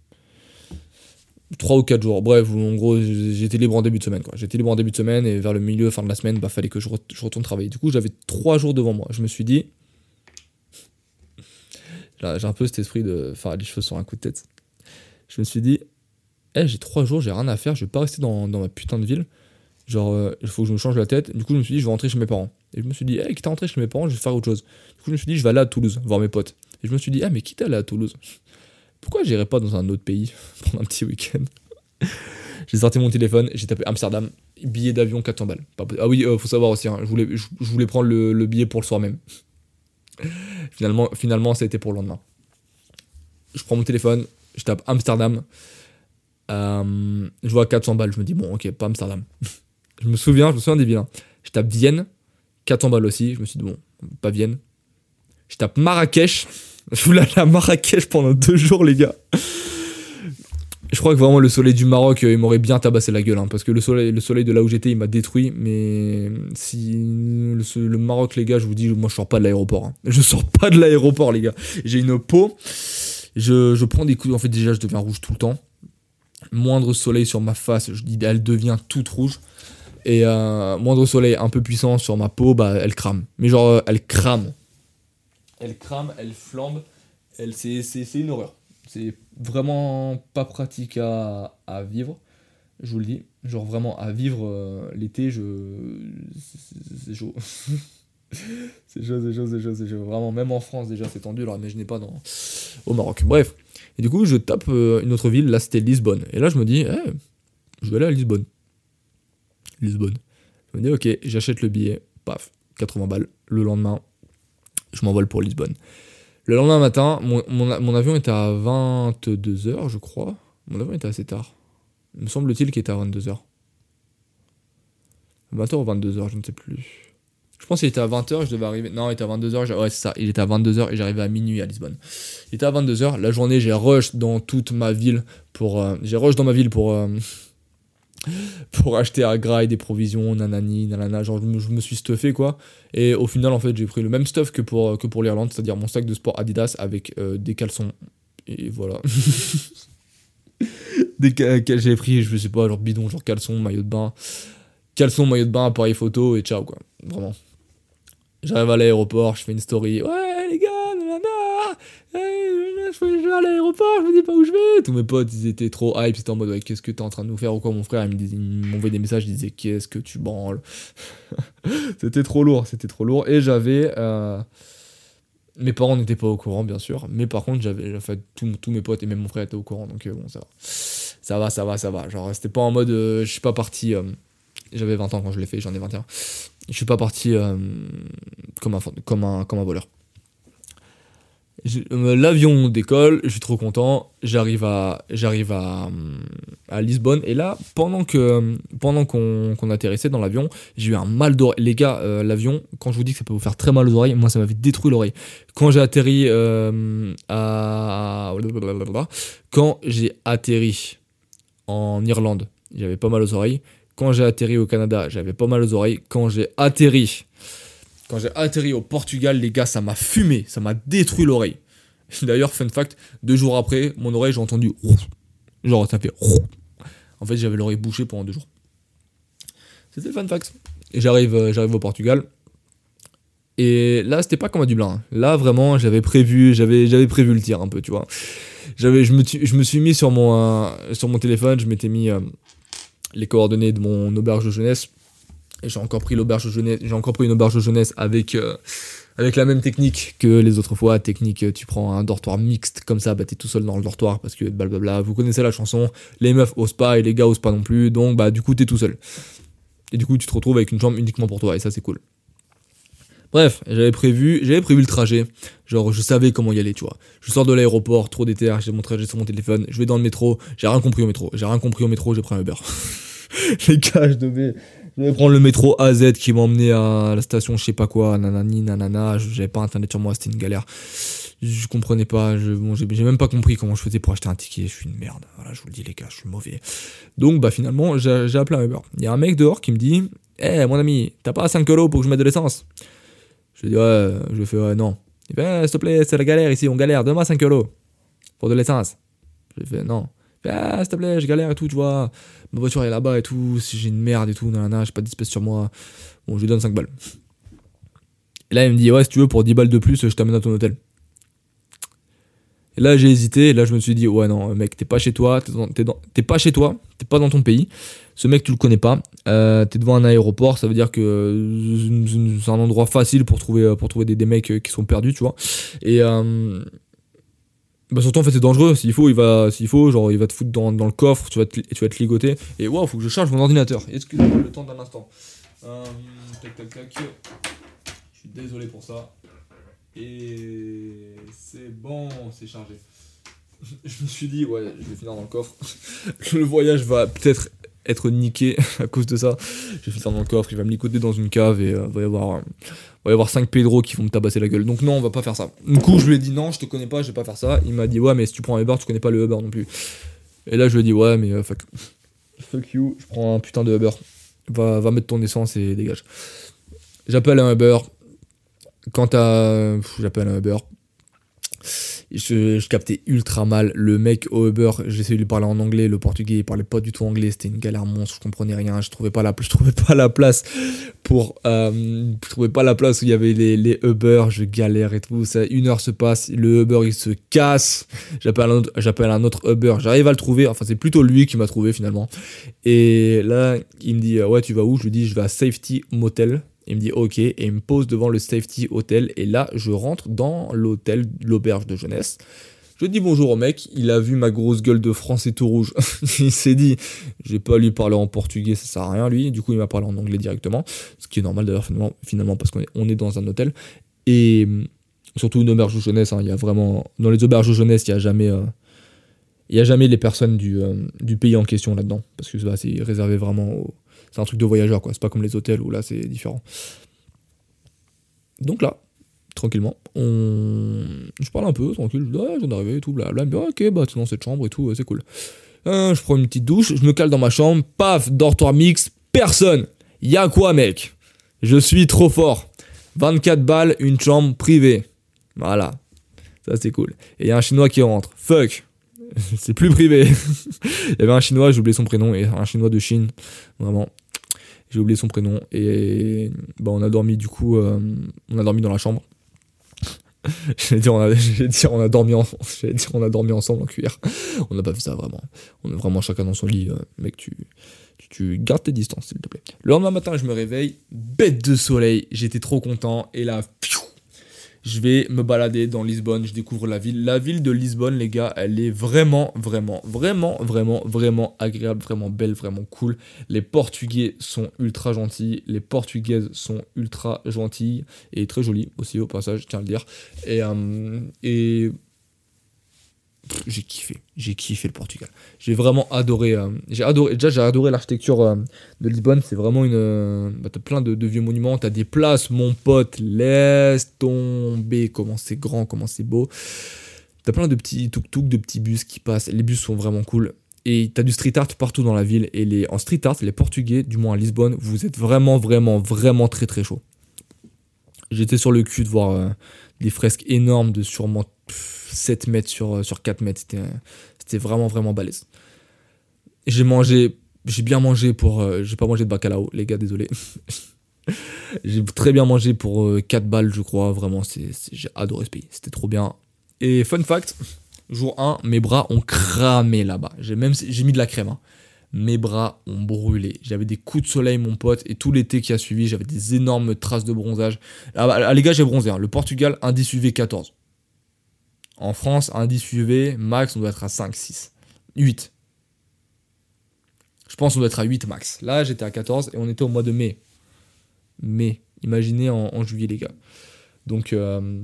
Trois ou quatre jours. Bref, en gros, j'étais libre en début de semaine. J'étais libre en début de semaine et vers le milieu, fin de la semaine, bah, fallait que je, je retourne travailler. Du coup, j'avais trois jours devant moi. Je me suis dit. Là, J'ai un peu cet esprit de faire les choses sur un coup de tête. Je me suis dit, eh, j'ai trois jours, j'ai rien à faire, je vais pas rester dans, dans ma putain de ville. Genre, euh, il faut que je me change la tête. Du coup, je me suis dit, je vais rentrer chez mes parents. Et je me suis dit, eh, quitte à rentrer chez mes parents, je vais faire autre chose. Du coup, je me suis dit, je vais aller à Toulouse, voir mes potes. Et je me suis dit, ah, mais quitte à aller à Toulouse, pourquoi j'irais pas dans un autre pays pendant un petit week-end? J'ai sorti mon téléphone, j'ai tapé Amsterdam, billet d'avion 400 balles. Ah oui, euh, faut savoir aussi, hein, je, voulais, prendre le, le billet pour le soir même. finalement, finalement, ça a été pour le lendemain. Je prends mon téléphone, je tape Amsterdam. Euh, je vois 400 balles, je me dis, bon, ok, pas Amsterdam. je me souviens, je me souviens des villes. hein. Je tape Vienne, 400 balles aussi. Je me suis dit, bon, pas Vienne. Je tape Marrakech. Je voulais aller à Marrakech pendant deux jours, les gars. Je crois que vraiment le soleil du Maroc, euh, il m'aurait bien tabassé la gueule. hein, parce que le soleil, le soleil de là où j'étais, il m'a détruit. Mais si le, Maroc, les gars, je vous dis, moi je sors pas de l'aéroport. hein. Je sors pas de l'aéroport, les gars. J'ai une peau. Je, je prends des coups. En fait, déjà, je deviens rouge tout le temps. Moindre soleil sur ma face, je dis, elle devient toute rouge. Et euh, moindre soleil un peu puissant sur ma peau, bah elle crame. Mais genre, euh, elle crame. Elle crame, elle flambe. Elle, c'est, c'est, une horreur. C'est vraiment pas pratique à, vivre. Je vous le dis. Genre vraiment à vivre euh, l'été, je. C'est chaud. c'est chaud, c'est chaud, c'est chaud, c'est chaud. Vraiment, même en France déjà c'est tendu, alors imaginez pas dans... au Maroc. Bref. Et du coup, je tape euh, une autre ville, là c'était Lisbonne. Et là je me dis, eh, je vais aller à Lisbonne. Lisbonne. Je me dis, ok, j'achète le billet, paf, 80 balles. Le lendemain, je m'envole pour Lisbonne. Le lendemain matin, mon, avion était à 22h, je crois. Mon avion était assez tard. Me semble-t-il qu'il était à 22h. 20h ou 22h, je ne sais plus. Je pense qu'il était à 20h, je devais arriver. Non, il était à 22h. Ouais, c'est ça. Il était à 22h et j'arrivais à minuit à Lisbonne. Il était à 22h. La journée, j'ai rush dans toute ma ville pour. euh, j'ai rush dans ma ville pour. euh, pour acheter à graille des provisions, nanani, nanana. Genre, je me, je me suis stuffé, quoi. Et au final, en fait, j'ai pris le même stuff que pour, que pour l'Irlande, c'est-à-dire mon sac de sport Adidas avec euh, des caleçons. Et voilà. des ca- j'avais pris, je sais pas, genre bidon, genre caleçon, maillot de bain, caleçon, maillot de bain, appareil photo et ciao quoi. Vraiment. J'arrive à l'aéroport, je fais une story. Ouais je vais à l'aéroport, je me dis pas où je vais. Tous mes potes, ils étaient trop hype, ils étaient en mode ouais, qu'est-ce que t'es en train de nous faire ou quoi mon frère, il m'envoyait des messages, il disait qu'est-ce que tu branles? c'était trop lourd, c'était trop lourd. Et j'avais euh, mes parents n'étaient pas au courant, bien sûr, mais par contre, j'avais, en tous mes potes et même mon frère étaient au courant, donc euh, bon, ça va. Ça va, ça va, ça va. Genre, c'était pas en mode, euh, je suis pas parti. euh, j'avais 20 ans quand je l'ai fait, j'en ai 21. Je suis pas parti comme un voleur. Euh, L'avion décolle, je suis trop content. J'arrive à, euh, Lisbonne et là, pendant pendant qu'on atterrissait dans l'avion, j'ai eu un mal d'oreille. Les gars, euh, l'avion, quand je vous dis que ça peut vous faire très mal aux oreilles, moi ça m'avait détruit l'oreille. Quand j'ai atterri euh, à, quand j'ai atterri en Irlande, j'avais pas mal aux oreilles. Quand j'ai atterri au Canada, j'avais pas mal aux oreilles. Quand j'ai atterri, quand j'ai atterri au Portugal, les gars, ça m'a fumé, ça m'a détruit l'oreille. D'ailleurs, fun fact, deux jours après, mon oreille, j'ai entendu genre ça fait en fait, j'avais l'oreille bouchée pendant deux jours. C'était le fun fact. Et j'arrive, euh, j'arrive au Portugal. Et là, c'était pas comme à Dublin. hein. Là, vraiment, j'avais prévu, j'avais, j'avais prévu le tir un peu, tu vois. J'avais, je me, suis- je me suis mis sur mon, euh, sur mon téléphone, je m'étais mis euh, les coordonnées de mon auberge de jeunesse. Et j'ai encore pris une auberge jeunesse avec, euh, avec la même technique que les autres fois. Technique, euh, tu prends un dortoir mixte comme ça, bah t'es tout seul dans le dortoir parce que blablabla. Vous connaissez la chanson. Les meufs osent pas et les gars osent pas non plus. Donc bah du coup t'es tout seul. Et du coup tu te retrouves avec une chambre uniquement pour toi et ça c'est cool. Bref, j'avais prévu, j'avais prévu le trajet. Genre, je savais comment y aller, tu vois. Je sors de l'aéroport, trop d'éther, j'ai mon trajet sur mon téléphone, je vais dans le métro, j'ai rien compris au métro. J'ai rien compris au métro, j'ai pris un Uber. Les gars, je devais, je devais prendre le métro AZ qui m'emmenait à la station, je sais pas quoi, nanani, nanana. J'avais pas internet sur moi, c'était une galère. Je comprenais pas, je, bon, j'ai même pas compris comment je faisais pour acheter un ticket. Je suis une merde. Voilà, je vous le dis, les gars, je suis mauvais. Donc, bah, finalement, j'ai appelé un Uber. Il y a un mec dehors qui me dit Eh, mon ami, t'as pas 5 euros pour que je mette de l'essence? Je lui dis Ouais, je lui fais Ouais, non. Il fait Eh, S'il te plaît, c'est la galère ici, on galère, donne-moi 5 euros pour de l'essence. Je lui fais Non. Ah, s'il te plaît, je galère et tout, tu vois. Ma voiture est là-bas et tout, si j'ai une merde et tout, nanana, j'ai pas d'espèce sur moi. Bon, je lui donne 5 balles. Et là, il me dit Ouais, si tu veux, pour 10 balles de plus, je t'amène à ton hôtel. Et là, j'ai hésité, là, je me suis dit, ouais, non, mec, t'es pas chez toi, t'es, t'es t'es pas chez toi, t'es pas dans ton pays. Ce mec, tu le connais pas. Euh, t'es devant un aéroport, ça veut dire que euh, c'est un endroit facile pour trouver, pour trouver des, des mecs euh, qui sont perdus, tu vois. Et bah surtout, en fait, c'est dangereux. S'il faut, il va, s'il faut, genre, il va te foutre dans, dans le coffre, tu vas te, tu vas te ligoter. Et waouh, faut que je charge mon ordinateur. Excusez-moi le temps d'un instant. Euh, tac, tac, tac. Je suis désolé pour ça. Et c'est bon, c'est chargé. Je me suis dit, ouais, je vais finir dans le coffre. Le voyage va peut-être être niqué à cause de ça. Je vais finir dans le coffre, il va me licoter dans une cave et euh, va y avoir, euh, va y avoir 5 Pedro qui vont me tabasser la gueule. Donc non, on va pas faire ça. Du coup, je lui ai dit non, je te connais pas, je vais pas faire ça. Il m'a dit, ouais, mais si tu prends un Uber, tu connais pas le Uber non plus. Et là, je lui ai dit, ouais, mais euh, fuck. Fuck you, je prends un putain de Uber. Va, va mettre ton essence et dégage. J'appelle un Uber. Quand à. J'appelle un Uber. Je, captais ultra mal. Le mec au Uber, j'essayais de lui parler en anglais. Le portugais, il parlait pas du tout anglais. C'était une galère monstre. Je comprenais rien. Je trouvais pas la, je trouvais pas la place pour. euh, je trouvais pas la place où il y avait les, les Uber. Je galère et tout. Ça, une heure se passe. Le Uber, il se casse. J'appelle un autre, j'appelle un autre Uber. J'arrive à le trouver. Enfin, c'est plutôt lui qui m'a trouvé finalement. Et là, il me dit Ouais, tu vas où? Je lui dis Je vais à Safety Motel. Il me dit ok et il me pose devant le safety hotel et là je rentre dans l'hôtel, l'auberge de jeunesse. Je dis bonjour au mec, il a vu ma grosse gueule de français tout rouge. il s'est dit, je vais pas lui parler en portugais, ça sert à rien lui. Du coup il m'a parlé en anglais directement, ce qui est normal d'ailleurs finalement, parce qu'on est, dans un hôtel. Et hum, surtout une auberge de jeunesse, hein, il y a vraiment... Dans les auberges de jeunesse, il y a jamais... euh, a jamais les personnes du, euh, du pays en question là-dedans, parce que bah, c'est réservé vraiment aux, c'est un truc de voyageur, quoi. C'est pas comme les hôtels où là, c'est différent. Donc là, tranquillement, on... je parle un peu, tranquille, je dis, ouais, je viens d'arriver et tout, dit, ah, ok, bah, tu es dans cette chambre et tout, c'est cool. Euh, je prends une petite douche, je me cale dans ma chambre, paf, dortoir mix, personne. Y'a quoi, mec? Je suis trop fort. 24 balles, une chambre privée. Voilà. Ça, c'est cool. Et y a un chinois qui rentre. Fuck. c'est plus privé. Il y avait un chinois, j'ai oublié son prénom, et un chinois de Chine, vraiment. J'ai oublié son prénom, et bah, on a dormi du coup, euh, on a dormi dans la chambre. On a, dire, on a dormi dire, on a dormi ensemble en cuir. On n'a pas fait ça vraiment. On est vraiment chacun dans son lit. Euh, mec, tu, tu, gardes tes distances, s'il te plaît. Le lendemain matin, je me réveille, bête de soleil. J'étais trop content. Et là, je vais me balader dans Lisbonne, je découvre la ville. La ville de Lisbonne, les gars, elle est vraiment, vraiment, vraiment, vraiment, vraiment agréable, vraiment belle, vraiment cool. Les Portugais sont ultra gentils, les Portugaises sont ultra gentilles et très jolies aussi au passage, je tiens à le dire. Et, euh, j'ai kiffé, j'ai kiffé le Portugal. J'ai vraiment adoré, euh, j'ai adoré, déjà j'ai adoré l'architecture euh, de Lisbonne, c'est vraiment une, euh, bah, t'as plein de, vieux monuments, t'as des places, mon pote, laisse tomber, comment c'est grand, comment c'est beau. T'as plein de petits tuk-tuk, de petits bus qui passent, les bus sont vraiment cool. Et t'as du street art partout dans la ville, et les, en street art, les Portugais, du moins à Lisbonne, vous êtes vraiment, vraiment, vraiment très très chaud. J'étais sur le cul de voir des fresques énormes de sûrement 7 mètres sur, euh, sur 4 mètres. C'était, c'était vraiment, vraiment balèze. J'ai mangé, j'ai bien mangé pour. Euh, j'ai pas mangé de bacalao, les gars, désolé. j'ai très bien mangé pour 4 euh, balles, je crois. Vraiment, j'ai adoré ce pays. C'était trop bien. Et fun fact, jour 1, mes bras ont cramé là-bas. J'ai même mis de la crème. Hein. Mes bras ont brûlé. J'avais des coups de soleil, mon pote, et tout l'été qui a suivi, j'avais des énormes traces de bronzage. Ah, bah, les gars, j'ai bronzé. Hein. Le Portugal, indice UV 14. En France, indice UV, max, on doit être à 5, 6, 8. Je pense qu'on doit être à 8 max. Là, j'étais à 14 et on était au mois de mai. Mai. Imaginez en, juillet, les gars. Donc, euh,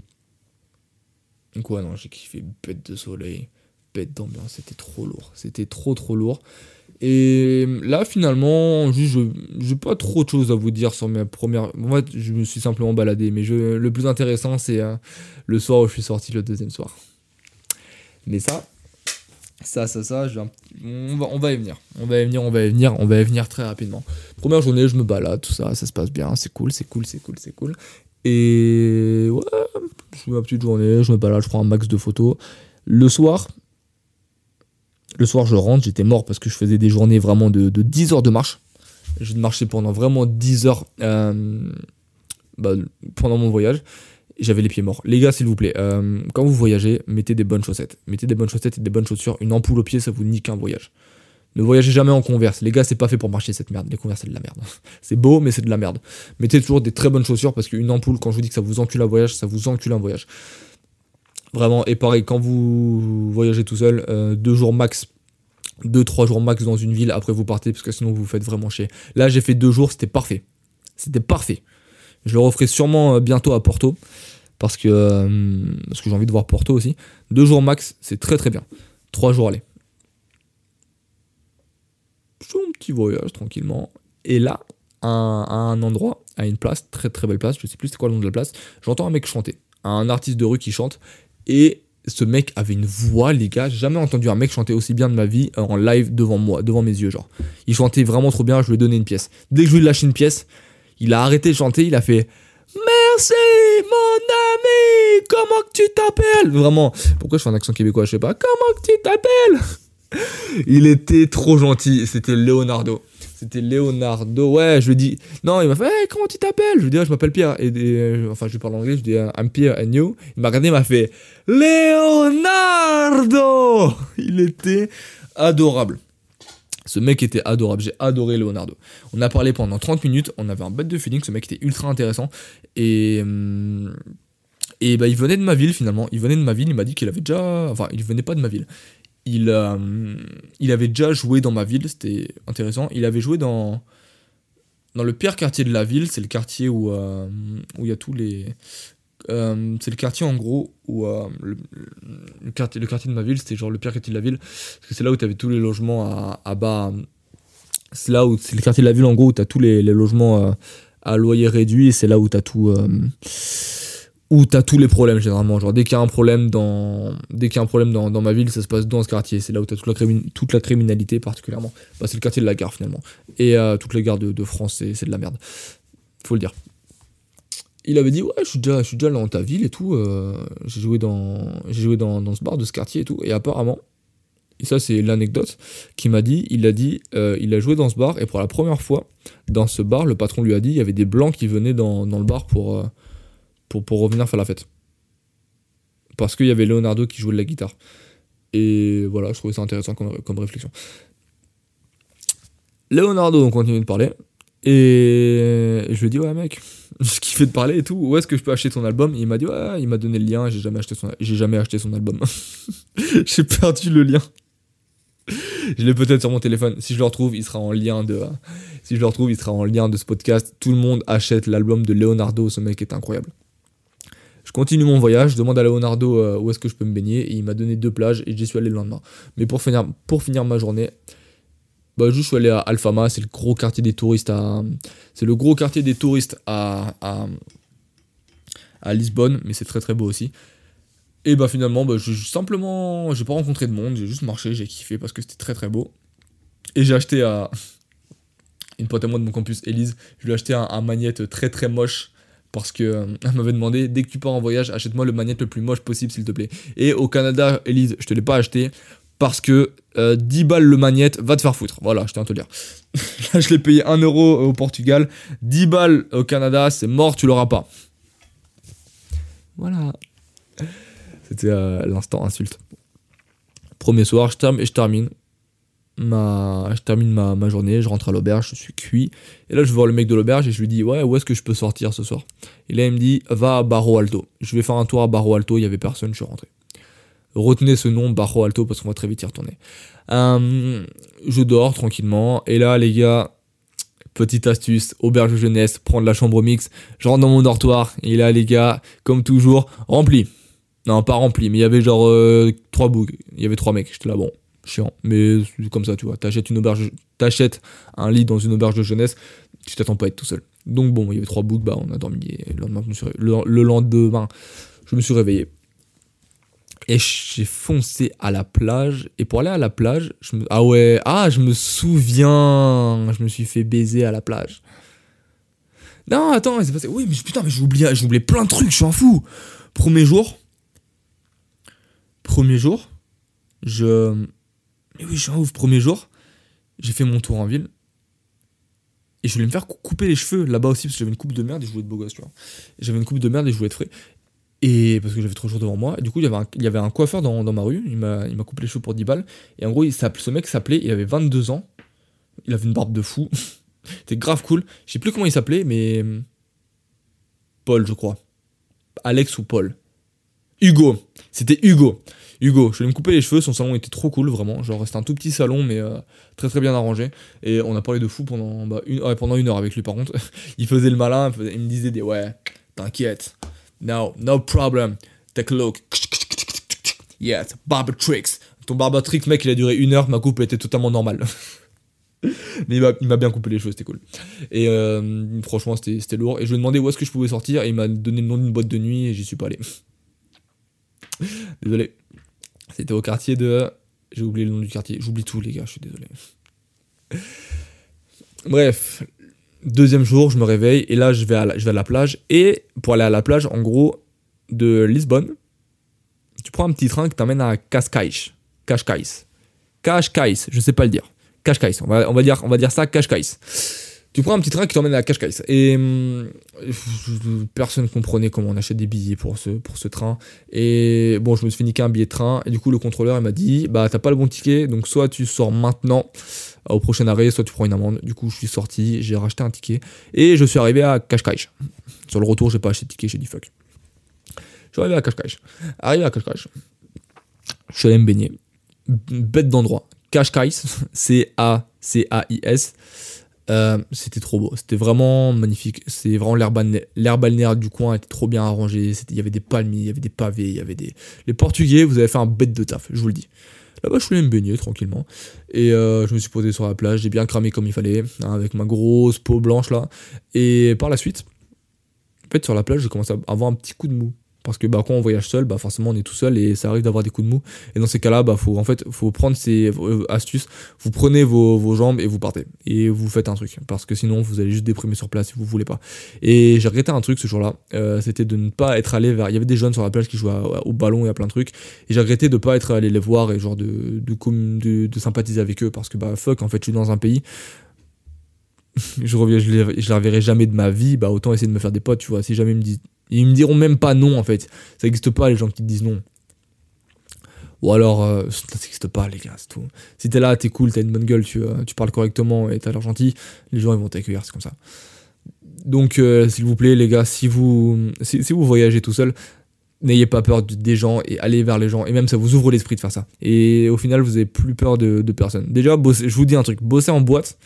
ouais, non, j'ai kiffé bête de soleil, bête d'ambiance. C'était trop lourd. C'était trop, trop lourd. Et là, finalement, je n'ai pas trop de choses à vous dire sur mes premières. En fait, je me suis simplement baladé. Mais le plus intéressant, c'est euh, le soir où je suis sorti le deuxième soir. Mais ça, ça, ça, ça, on, va, on va y venir. On va y venir, on va y venir, on va y venir très rapidement. Première journée, je me balade, tout ça, ça se passe bien, c'est cool, c'est cool, c'est cool, c'est cool. Et ouais, je fais ma petite journée, je me balade, je prends un max de photos. Le soir, le soir, je rentre, j'étais mort parce que je faisais des journées vraiment de, 10 heures de marche. Je marchais pendant vraiment 10 heures euh, bah, pendant mon voyage. J'avais les pieds morts. Les gars, s'il vous plaît, euh, quand vous voyagez, mettez des bonnes chaussettes. Mettez des bonnes chaussettes et des bonnes chaussures. Une ampoule au pied, ça vous nique un voyage. Ne voyagez jamais en converse. Les gars, c'est pas fait pour marcher cette merde. Les converse, c'est de la merde. c'est beau, mais c'est de la merde. Mettez toujours des très bonnes chaussures parce qu'une ampoule, quand je vous dis que ça vous encule un voyage, ça vous encule un voyage. Vraiment, et pareil, quand vous voyagez tout seul, euh, deux jours max, deux, trois jours max dans une ville, après vous partez, parce que sinon vous vous faites vraiment chier. Là, j'ai fait deux jours, c'était parfait. C'était parfait. Je le referai sûrement euh, bientôt à Porto, parce que, euh, que j'ai envie de voir Porto aussi. Deux jours max, c'est très très bien. Trois jours, allez. un petit voyage tranquillement. Et là, à un endroit, à une place, très très belle place, je sais plus c'est quoi le nom de la place, j'entends un mec chanter. Un artiste de rue qui chante. Et ce mec avait une voix, les gars. J'ai jamais entendu un mec chanter aussi bien de ma vie en live devant moi, devant mes yeux, genre. Il chantait vraiment trop bien, je lui ai donné une pièce. Dès que je lui ai lâché une pièce, il a arrêté de chanter, il a fait Merci, mon ami, comment tu t'appelles? Vraiment, pourquoi je fais un accent québécois, je sais pas. Comment tu t'appelles? Il était trop gentil, c'était Leonardo. C'était Leonardo. Ouais, je lui dit. Non, il m'a fait hey, Comment tu t'appelles? Je lui dit Je m'appelle Pierre. Et, euh, enfin, je lui parle anglais. Je lui dit I'm Pierre and you. Il m'a regardé, il m'a fait Leonardo Il était adorable. Ce mec était adorable, j'ai adoré Leonardo. On a parlé pendant 30 minutes, on avait un bête de feeling, ce mec était ultra intéressant. Et, hum, et bah, il venait de ma ville finalement, il venait de ma ville, il m'a dit qu'il avait déjà... Enfin, il venait pas de ma ville il, euh, il avait déjà joué dans ma ville, c'était intéressant. Il avait joué dans, le pire quartier de la ville, c'est le quartier où euh, il y a tous les. Euh, c'est le quartier en gros où le, quartier, de ma ville, c'était genre le pire quartier de la ville, parce que c'est là où tu avais tous les logements à, bas. C'est là où c'est le quartier de la ville en gros où tu as tous les, logements à loyer réduit, et c'est là où tu as tout où t'as tous les problèmes généralement. Genre dès qu'il y a un problème dans, dès qu'il y a un problème dans, ma ville, ça se passe dans ce quartier. C'est là où t'as toute la, toute la criminalité particulièrement. Bah, c'est le quartier de la gare finalement. Et euh, toutes les gares de, France, c'est de la merde. Faut le dire. Il avait dit ouais, je suis déjà, je suis déjà dans ta ville et tout. Euh, j'ai joué dans, j'ai joué dans, dans ce bar de ce quartier et tout. Et apparemment, et ça c'est l'anecdote, qui m'a dit, il a dit, euh, il a joué dans ce bar, et pour la première fois, dans ce bar, le patron lui a dit, il y avait des blancs qui venaient dans, dans le bar pour, pour, revenir faire la fête. Parce qu'il y avait Leonardo qui jouait de la guitare. Et voilà, je trouvais ça intéressant comme, comme réflexion. Leonardo, on continue de parler. Et je lui ai dit, ouais, mec, je kiffais de parler et tout. Où est-ce que je peux acheter ton album? Il m'a dit, ouais, il m'a donné le lien. J'ai jamais acheté son, j'ai jamais acheté son album. j'ai perdu le lien. Je l'ai peut-être sur mon téléphone. Si je le retrouve, il sera en lien de. Si je le retrouve, il sera en lien de ce podcast. Tout le monde achète l'album de Leonardo. Ce mec est incroyable. Je continue mon voyage, je demande à Leonardo euh, où est-ce que je peux me baigner et il m'a donné deux plages et j'y suis allé le lendemain. Mais pour finir, pour finir ma journée, bah, je suis allé à Alfama, c'est le gros quartier des touristes à, c'est le gros quartier des touristes à Lisbonne, mais c'est très très beau aussi. Et bah finalement, bah, je, simplement, j'ai pas rencontré de monde, j'ai juste marché, j'ai kiffé parce que c'était très très beau. Et j'ai acheté à une pote à moi de mon campus, Elise, je lui ai acheté un, un magnète très très moche parce que euh, m'avait demandé dès que tu pars en voyage, achète-moi le magnète le plus moche possible s'il te plaît. Et au Canada, Elise, je te l'ai pas acheté parce que 10 euh, balles le magnète va te faire foutre. Voilà, je tiens à te le dire. Là, je l'ai payé 1 euro au Portugal, 10 balles au Canada, c'est mort, tu l'auras pas. Voilà. C'était euh, l'instant insulte. Premier soir, je, termine, je termine ma, je termine ma, ma, journée, je rentre à l'auberge, je suis cuit. Et là, je vais voir le mec de l'auberge et je lui dis Ouais, où est-ce que je peux sortir ce soir? Et là, il me dit Va à Barro Alto. Je vais faire un tour à Barro Alto, il y avait personne, je suis rentré. Retenez ce nom, Barro Alto, parce qu'on va très vite y retourner. Euh, je dors tranquillement. Et là, les gars, petite astuce, auberge jeunesse, prendre la chambre mix. Je rentre dans mon dortoir. Et là, les gars, comme toujours, rempli. Non, pas rempli, mais il y avait genre euh, trois bougs. Il y avait trois mecs. J'étais là, bon, chiant. Mais c'est comme ça, tu vois. T'achètes une auberge, t'achètes un lit dans une auberge de jeunesse, tu t'attends pas à être tout seul. Donc bon, il y avait trois boucs, bah on a dormi. Et le lendemain, je me suis, le, le lendemain, je me suis réveillé. Et j'ai foncé à la plage. Et pour aller à la plage, je me... ah ouais, ah, je me souviens, je me suis fait baiser à la plage. Non, attends, c'est passé. Oui, mais putain, mais j'ai oublié, j'ai oublié plein de trucs, je suis un fou. Premier jour, premier jour, je. Mais oui, je suis un. Premier jour, j'ai fait mon tour en ville. Et je voulais me faire couper les cheveux là-bas aussi, parce que j'avais une coupe de merde et je voulais être beau gosse, tu vois. J'avais une coupe de merde et je voulais être frais. Et parce que j'avais trop de jours devant moi. Et du coup, il y avait un, coiffeur dans, ma rue. Il m'a, coupé les cheveux pour 10 balles. Et en gros, ce mec s'appelait, il avait 22 ans. Il avait une barbe de fou. C'était grave cool. Je sais plus comment il s'appelait, mais. Paul, je crois. Alex ou Paul. Hugo. C'était Hugo. Hugo, je voulais me couper les cheveux, son salon était trop cool, vraiment. Genre, c'était un tout petit salon, mais euh, très très bien arrangé. Et on a parlé de fou pendant, bah, une, heure avec lui, par contre. il faisait le malin, il me disait des ouais, t'inquiète, No, no problem. Take a look. Yes, barber tricks. Ton barber tricks, mec, il a duré une heure, ma coupe était totalement normale. Mais il m'a bien coupé les cheveux, c'était cool. Et euh, franchement, c'était lourd. Et je lui ai demandé où est-ce que je pouvais sortir, et il m'a donné le nom d'une boîte de nuit, et j'y suis pas allé. désolé. C'était au quartier de. J'ai oublié le nom du quartier. J'oublie tout, les gars, je suis désolé. Bref, Deuxième jour, je me réveille et là, je vais, à la, je vais à la plage. Et pour aller à la plage, en gros, de Lisbonne, tu prends un petit train qui t'amène à Cascais. Cascais. Cascais, je sais pas le dire. Cascais, on va, on va, dire, on va dire ça, Cascais. Tu prends un petit train qui t'emmène à Cascais. Et hum, personne ne comprenait comment on achète des billets pour ce, pour ce train. Et bon, je me suis fait niquer un billet de train. Et du coup, le contrôleur, il m'a dit Bah, t'as pas le bon ticket, donc soit tu sors maintenant au prochain arrêt, soit tu prends une amende. Du coup, je suis sorti, j'ai racheté un ticket et je suis arrivé à Cascais. Sur le retour, j'ai pas acheté de ticket, j'ai dit fuck. Je suis arrivé à Cascais. Arrivé à Cascais. Je suis allé me baigner. Bête d'endroit. Cascais, C-A-C-A-I-S. Euh, c'était trop beau, c'était vraiment magnifique. C'est vraiment l'air balnéaire du coin était trop bien arrangé. Il y avait des palmiers, il y avait des pavés, il y avait des. Les Portugais, vous avez fait un bête de taf, je vous le dis. Là-bas, je allé me baigner tranquillement. Et euh, je me suis posé sur la plage, j'ai bien cramé comme il fallait, hein, avec ma grosse peau blanche là. Et par la suite, en fait, sur la plage, j'ai commencé à avoir un petit coup de mou. Parce que bah, quand on voyage seul, bah, forcément on est tout seul et ça arrive d'avoir des coups de mou. Et dans ces cas-là, bah, faut, en fait, faut prendre ces euh, astuces, vous prenez vos, vos, jambes et vous partez. Et vous faites un truc. Parce que sinon, vous allez juste déprimer sur place si vous voulez pas. Et j'ai regretté un truc ce jour-là, euh, c'était de ne pas être allé vers. Il y avait des jeunes sur la plage qui jouaient au ballon et à plein de trucs. Et j'ai regretté de pas être allé les voir et genre de, de, sympathiser avec eux. Parce que bah fuck, en fait, je suis dans un pays je reviens, je les reverrai jamais de ma vie, bah autant essayer de me faire des potes, tu vois. Si jamais ils me disent, ils me diront même pas non en fait. Ça n'existe pas les gens qui te disent non. Ou alors, euh, ça n'existe pas les gars, c'est tout. Si t'es là, t'es cool, t'as une bonne gueule, tu, euh, tu parles correctement et t'as l'air gentil, les gens ils vont t'accueillir, c'est comme ça. Donc, euh, s'il vous plaît, les gars, si vous, si, vous voyagez tout seul, n'ayez pas peur des gens et allez vers les gens. Et même ça vous ouvre l'esprit de faire ça. Et au final, vous avez plus peur de, de personne. Déjà, je vous dis un truc, bosser en boîte,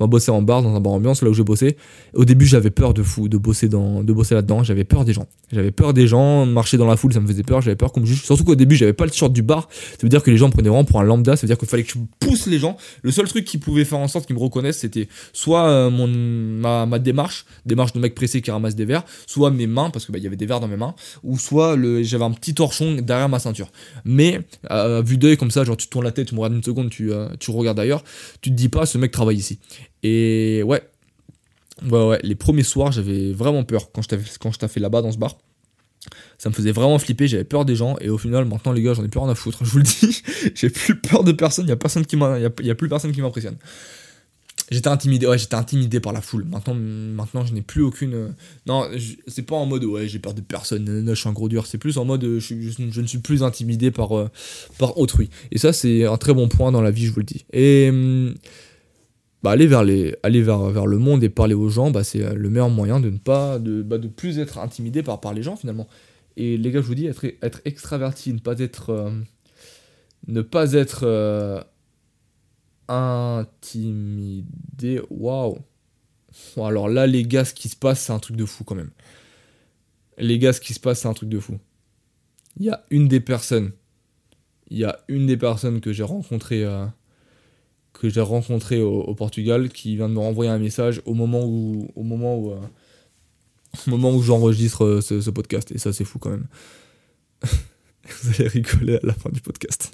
on bosser en bar, dans un bar ambiance, là où je bossais. Au début, j'avais peur de fou de bosser, dans, de bosser là-dedans. J'avais peur des gens. J'avais peur des gens, marcher dans la foule, ça me faisait peur. J'avais peur qu'on me juge. Surtout qu'au début, j'avais pas le t-shirt du bar. Ça veut dire que les gens prenaient vraiment pour un lambda. Ça veut dire qu'il fallait que je pousse les gens. Le seul truc qui pouvait faire en sorte qu'ils me reconnaissent, c'était soit euh, mon, ma, ma, démarche, démarche de mec pressé qui ramasse des verres, soit mes mains, parce qu'il bah, y avait des verres dans mes mains, ou soit j'avais un petit torchon derrière ma ceinture. Mais, euh, vu d'œil comme ça, genre tu tournes la tête, tu me regardes une seconde, tu, euh, tu regardes ailleurs, tu te dis pas, ce mec travaille ici. Et ouais, ouais, ouais, les premiers soirs, j'avais vraiment peur quand je t'ai fait là-bas dans ce bar. Ça me faisait vraiment flipper, j'avais peur des gens, et au final, maintenant, les gars, j'en ai plus rien à foutre. Je vous le dis, j'ai plus peur de personne, il n'y a, y a, plus personne qui m'impressionne. J'étais intimidé, ouais, j'étais intimidé par la foule. Maintenant, maintenant je n'ai plus aucune. Euh, non, c'est pas en mode, ouais, j'ai peur de personne, je suis un gros dur. C'est plus en mode, je, je, ne suis plus intimidé par, euh, par autrui. Et ça, c'est un très bon point dans la vie, je vous le dis. Et. Hum, bah, aller, vers, aller vers, le monde et parler aux gens, bah, c'est le meilleur moyen de ne pas, de, bah, plus être intimidé par, les gens finalement. Et les gars, je vous dis, être, être extraverti, ne pas être, euh, ne pas être euh, intimidé, waouh. alors là, les gars, ce qui se passe, c'est un truc de fou quand même. Les gars, ce qui se passe, c'est un truc de fou. Il y a une des personnes, il y a une des personnes que j'ai rencontrées. Euh, que j'ai rencontré au, Portugal qui vient de me renvoyer un message au moment où, au moment où, euh, au moment où j'enregistre euh, ce, podcast. Et ça, c'est fou quand même. Vous allez rigoler à la fin du podcast.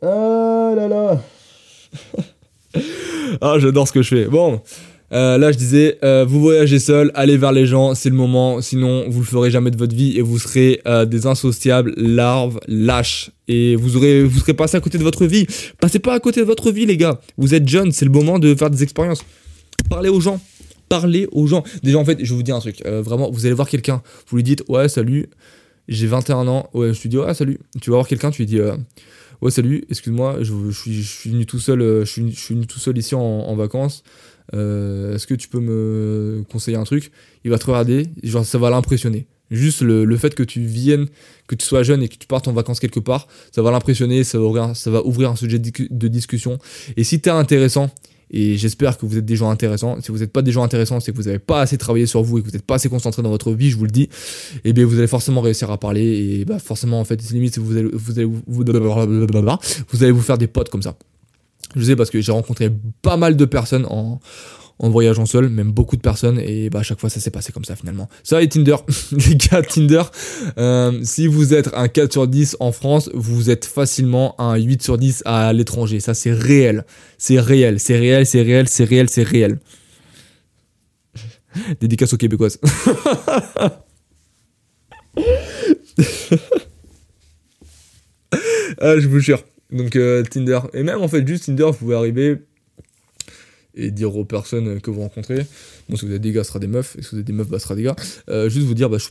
Ah là là Ah, j'adore ce que je fais. Bon, euh, là, je disais, euh, vous voyagez seul, allez vers les gens, c'est le moment. Sinon, vous le ferez jamais de votre vie et vous serez euh, des insociables, larves, lâches. Et vous aurez, vous serez passé à côté de votre vie. Passez pas à côté de votre vie, les gars. Vous êtes jeunes, c'est le moment de faire des expériences. Parlez aux gens. Parlez aux gens. Déjà, en fait, je vais vous dire un truc. vraiment, vous allez voir quelqu'un. Vous lui dites, ouais, salut, j'ai 21 ans. Ouais, je lui dis, ouais, salut. Tu vas voir quelqu'un, tu lui dis, ouais, salut, excuse-moi, je, suis, je, suis, venu tout seul, je suis, je suis venu tout seul ici en vacances. Euh, est-ce que tu peux me conseiller un truc? Il va te regarder, genre ça va l'impressionner. Juste le, fait que tu viennes, que tu sois jeune et que tu partes en vacances quelque part, ça va l'impressionner, ça va ouvrir, ça va ouvrir un sujet de discussion. Et si tu es intéressant, et j'espère que vous êtes des gens intéressants. Si vous n'êtes pas des gens intéressants, c'est que vous n'avez pas assez travaillé sur vous et que vous n'êtes pas assez concentré dans votre vie, je vous le dis. Et eh bien vous allez forcément réussir à parler. Et bah forcément, en fait, limite, vous allez, vous allez vous faire des potes comme ça. Je sais parce que j'ai rencontré pas mal de personnes en, voyageant seul, même beaucoup de personnes, et bah à chaque fois ça s'est passé comme ça finalement. Ça et Tinder, les gars, Tinder, euh, si vous êtes un 4 sur 10 en France, vous êtes facilement un 8 sur 10 à l'étranger. Ça c'est réel, c'est réel, c'est réel, c'est réel, c'est réel, c'est réel. Dédicace aux Québécoises. ah, je vous jure. Donc euh, Tinder. Et même en fait, juste Tinder, vous pouvez arriver et dire aux personnes que vous rencontrez. Bon, si vous êtes des gars, ce sera des meufs. Et si vous êtes des meufs, bah, ce sera des gars. Euh, juste vous dire, bah, je,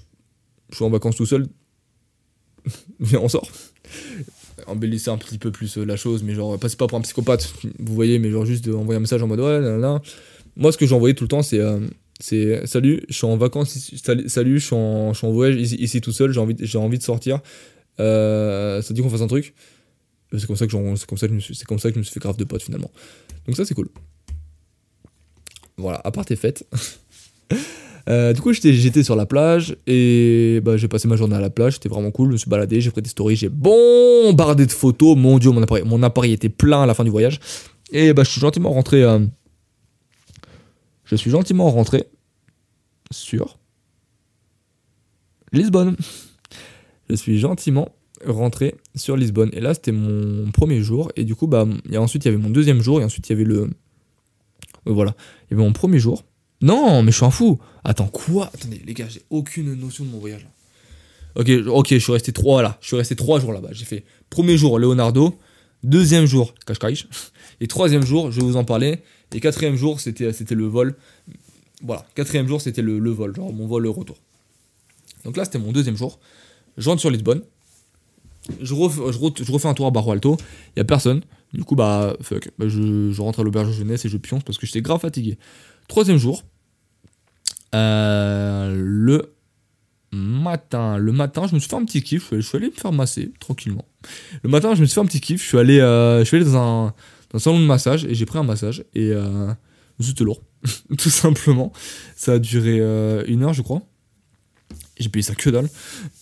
suis en vacances tout seul. Viens, on sort. Embellissez un petit peu plus euh, la chose, mais genre, passez pas pour un psychopathe, vous voyez, mais genre juste envoyer un message en mode ouais, là, là. Moi, ce que envoyé tout le temps, c'est salut, je suis en vacances, salut, je, suis en, je suis en voyage ici, tout seul, j'ai envie, j'ai envie de sortir. ça dit qu'on fasse un truc? C'est comme ça que je me suis, c'est fait grave de potes finalement. Donc ça c'est cool. Voilà, à part tes fêtes. Euh, du coup, j'étais, sur la plage et bah, j'ai passé ma journée à la plage. C'était vraiment cool. Je me suis baladé, j'ai pris des stories, j'ai bombardé de photos. Mon dieu, mon appareil, mon appareil était plein à la fin du voyage. Et bah, je suis gentiment rentré. Euh, je suis gentiment rentré sur Lisbonne. Je suis gentiment rentré sur Lisbonne. Et là, c'était mon premier jour. Et du coup, bah, et ensuite, il y avait mon deuxième jour. Et ensuite, il y avait le. Euh, voilà. Il y avait mon premier jour. Non, mais je suis un fou. Attends, quoi? Attendez, les gars, j'ai aucune notion de mon voyage. Ok, ok, je suis resté trois là. Je suis resté trois jours là-bas. J'ai fait premier jour Leonardo, deuxième jour Kashkaïch, et troisième jour, je vais vous en parler. Et quatrième jour, c'était c'était le vol. Voilà, quatrième jour, c'était le, le vol, genre mon vol retour. Donc là, c'était mon deuxième jour. Je rentre sur Lisbonne. Je, refais un tour à Barro Alto. Il a personne. Du coup, bah, fuck. Bah, je, rentre à l'auberge jeunesse et je pionce parce que j'étais grave fatigué. Troisième jour. Euh, le matin. Le matin, je me suis fait un petit kiff. Je suis allé me faire masser tranquillement. Le matin, je me suis fait un petit kiff. Je suis allé, euh, je suis allé dans, un, salon de massage et j'ai pris un massage. Et euh, c'était lourd. Tout simplement. Ça a duré une heure, je crois j'ai payé ça que dalle.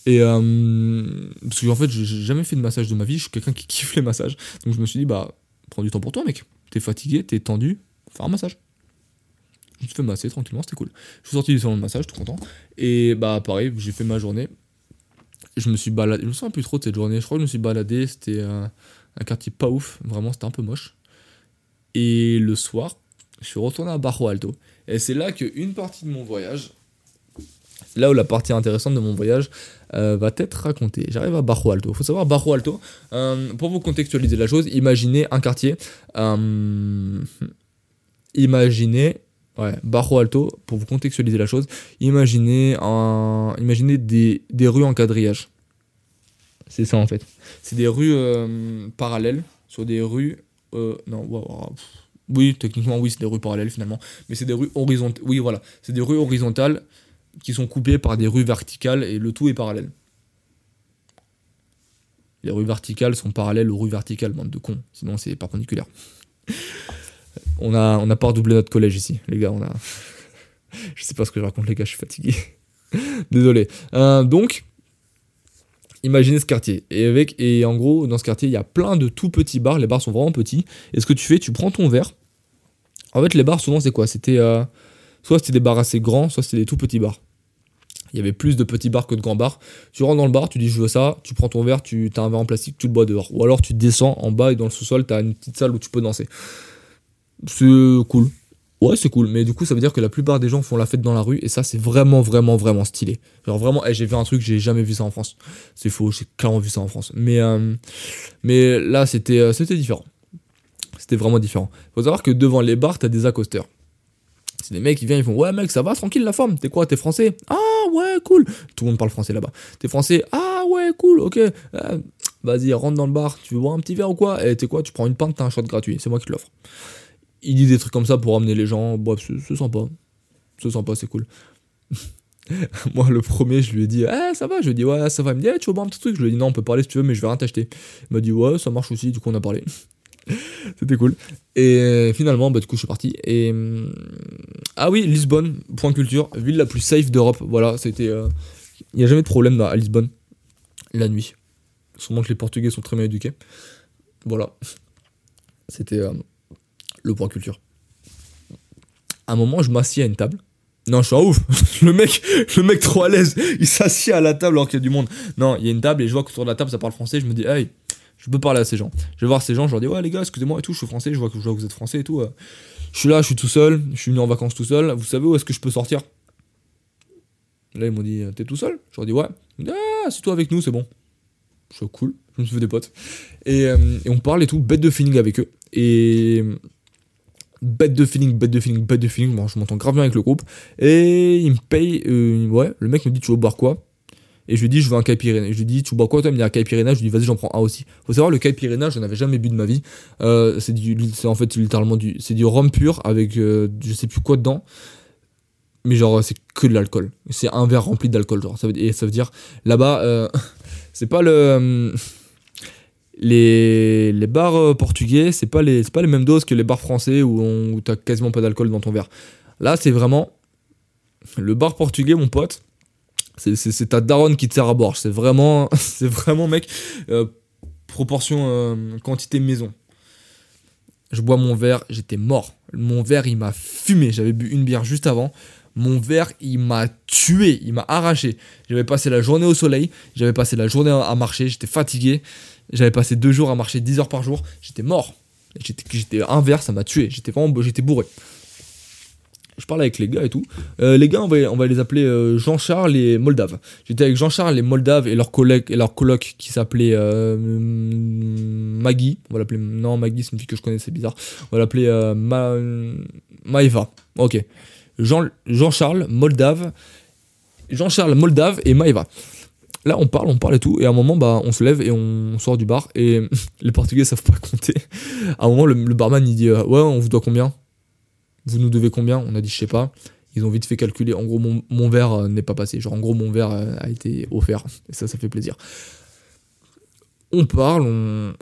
Et euh, parce que en fait, j'ai jamais fait de massage de ma vie, je suis quelqu'un qui kiffe les massages. Donc je me suis dit, bah, prends du temps pour toi, mec. T'es fatigué, t'es tendu, fais un massage. Je me fait masser tranquillement, c'était cool. Je suis sorti du salon de massage, tout content. Et bah, pareil, j'ai fait ma journée. Je me suis baladé, je me souviens plus trop de cette journée. Je crois que je me suis baladé, c'était un quartier pas ouf, vraiment, c'était un peu moche. Et le soir, je suis retourné à Barro Alto. Et c'est là qu'une partie de mon voyage là où la partie intéressante de mon voyage euh, va être racontée. J'arrive à Barro Alto. Il faut savoir, Barro Alto, euh, pour vous contextualiser la chose, imaginez un quartier. Euh, imaginez. Ouais, Barro Alto, pour vous contextualiser la chose, imaginez, un, imaginez des, des rues en quadrillage. C'est ça en fait. C'est des rues parallèles sur des rues. non, oui, techniquement, oui, c'est des rues parallèles finalement. Mais c'est des rues horizontales. Oui, voilà. C'est des rues horizontales qui sont coupées par des rues verticales et le tout est parallèle. Les rues verticales sont parallèles aux rues verticales, bande de cons, sinon c'est perpendiculaire. on a, on a pas redoublé notre collège ici, les gars, on a... je sais pas ce que je raconte les gars, je suis fatigué. Désolé. Euh, donc, imaginez ce quartier. Et, avec, et en gros, dans ce quartier, il y a plein de tout petits bars, les bars sont vraiment petits. Et ce que tu fais, tu prends ton verre. En fait, les bars, souvent, c'est quoi? C'était... Euh, Soit c'était des bars assez grands, soit c'était des tout petits bars. Il y avait plus de petits bars que de grands bars. Tu rentres dans le bar, tu dis je veux ça, tu prends ton verre, tu as un verre en plastique, tu le bois dehors. Ou alors tu descends en bas et dans le sous-sol, tu as une petite salle où tu peux danser. C'est cool. Ouais, c'est cool, mais du coup, ça veut dire que la plupart des gens font la fête dans la rue, et ça, c'est vraiment, vraiment, vraiment stylé. Genre, vraiment, j'ai vu un truc, j'ai jamais vu ça en France. C'est faux, j'ai clairement vu ça en France. Mais, euh, mais là, c'était euh, c'était différent. C'était vraiment différent. Faut savoir que devant les bars, t'as des accosteurs. C'est des mecs qui viennent, ils font Ouais, mec, ça va, tranquille la forme. T'es quoi T'es français? Ah, ouais, cool. Tout le monde parle français là-bas. T'es français? Ah, ouais, cool, ok. Euh, vas-y, rentre dans le bar. Tu veux boire un petit verre ou quoi? Et eh, t'es quoi? Tu prends une pinte, t'as un shot gratuit. C'est moi qui te l'offre. Il dit des trucs comme ça pour amener les gens. Bref, c'est sympa. C'est sympa, c'est cool. moi, le premier, je lui ai dit, eh, ça va. Je lui ai dit, ouais, ça va. Il me dit, eh, tu veux boire un petit truc Je lui ai dit, non, on peut parler si tu veux, mais je vais rien t'acheter. Il m'a dit, ouais, ça marche aussi. Du coup, on a parlé. C'était cool. Et finalement, bah, du coup, je suis parti. Et. Hum, ah oui, Lisbonne, point culture, ville la plus safe d'Europe. Voilà, c'était. Euh, il n'y a jamais de problème à Lisbonne la nuit. Sûrement que les Portugais sont très bien éduqués. Voilà. C'était euh, le point culture. À un moment, je m'assieds à une table. Non, je suis un ouf. le mec, le mec trop à l'aise, il s'assied à la table alors qu'il y a du monde. Non, il y a une table et je vois qu'autour de la table ça parle français. Je me dis, hey, je peux parler à ces gens. Je vais voir ces gens, je leur dis ouais les gars, excusez-moi et tout, je suis français, je vois que, vous êtes français et tout. Euh. Je suis là, je suis tout seul, je suis venu en vacances tout seul. Vous savez où est-ce que je peux sortir? Là ils m'ont dit t'es tout seul? Je leur dis ouais. Ah c'est toi avec nous, c'est bon. Je suis cool, je me suis fait des potes. Et, euh, et, on parle et tout, bête de feeling avec eux. Et bête de feeling, bête de feeling, bête de feeling. Bon, je m'entends grave bien avec le groupe. Et il me paye, euh, ouais, le mec me dit tu veux boire quoi? Et je lui dis, je veux un caipirinha. Je lui dis, tu bois quoi toi Il me dit un caipirinha. Je lui dis, vas-y, j'en prends un aussi. Faut savoir, le caipirinha, je n'avais jamais bu de ma vie. Euh, c'est c'est en fait littéralement du, c'est du rhum pur avec euh, je sais plus quoi dedans. Mais genre, c'est que de l'alcool. C'est un verre rempli d'alcool, genre. Ça veut, et ça veut dire, là-bas, euh, c'est pas le. les, les bars portugais, c'est pas, les, pas les mêmes doses que les bars français où, on, où t'as quasiment pas d'alcool dans ton verre. Là, c'est vraiment. Le bar portugais, mon pote c'est ta daronne qui te sert à boire. C'est vraiment, c'est vraiment, mec, euh, proportion euh, quantité maison. Je bois mon verre, j'étais mort. Mon verre, il m'a fumé. J'avais bu une bière juste avant. Mon verre, il m'a tué, il m'a arraché. J'avais passé la journée au soleil, j'avais passé la journée à marcher, j'étais fatigué. J'avais passé deux jours à marcher 10 heures par jour, j'étais mort. J'étais un verre, ça m'a tué. J'étais vraiment j'étais bourré. Je parlais avec les gars et tout. Euh, les gars, on va, les appeler euh, Jean-Charles et Moldave. J'étais avec Jean-Charles et Moldave et leur collègue et leur qui s'appelait euh, Maggie. On va l'appeler. Non, Maggie, c'est une fille que je connais, c'est bizarre. On va l'appeler Ma... Maeva. Ok. Jean, Jean-Charles, Moldave. Jean-Charles, Moldave et Maeva. Là, on parle, on parle et tout, et à un moment, bah, on se lève et on sort du bar, et les Portugais savent pas compter. À un moment, le, barman, il dit Ouais, on vous doit combien? Vous nous devez combien On a dit Je sais pas. Ils ont vite fait calculer. En gros, mon, verre euh, n'est pas passé. Genre, en gros, mon verre euh, a été offert. Et ça, ça fait plaisir. On parle,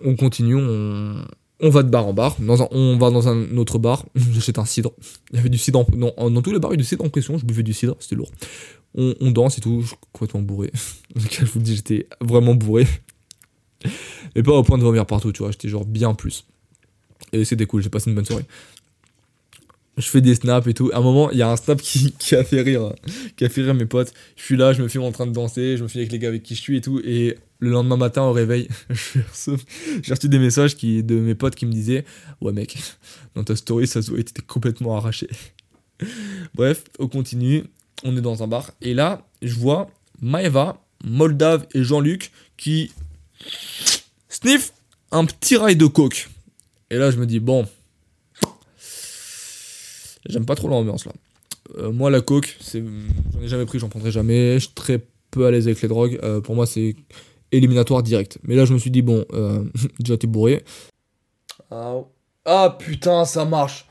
on, continue, on, va de bar en bar. On va dans un autre bar. J'achète un cidre. Il y avait du cidre. En, dans tous les bars, il y avait du cidre en pression. Je buvais du cidre. C'était lourd on, danse et tout, je suis complètement bourré. je vous le dis, j'étais vraiment bourré. Mais pas au point de vomir partout, tu vois, j'étais genre bien plus. Et c'était cool, j'ai passé une bonne soirée. Je fais des snaps et tout. À un moment, il y a un snap qui, a fait rire, qui a fait rire mes potes. Je suis là, je me filme en train de danser, je me filme avec les gars avec qui je suis et tout. Et le lendemain matin, au réveil, j'ai reçu des messages de mes potes qui me disaient Ouais, mec, dans ta story, ça se voit, t'étais complètement arraché. Bref, on continue on est dans un bar, et là, je vois Maeva, Moldave et Jean-Luc qui sniff un petit rail de coke. Et là, je me dis, bon, j'aime pas trop l'ambiance là. Euh, moi, la coke, j'en ai jamais pris, j'en prendrai jamais. Je suis très peu à l'aise avec les drogues. Euh, pour moi, c'est éliminatoire direct. Mais là, je me suis dit, bon, euh, déjà, t'es bourré. Ah putain, ça marche.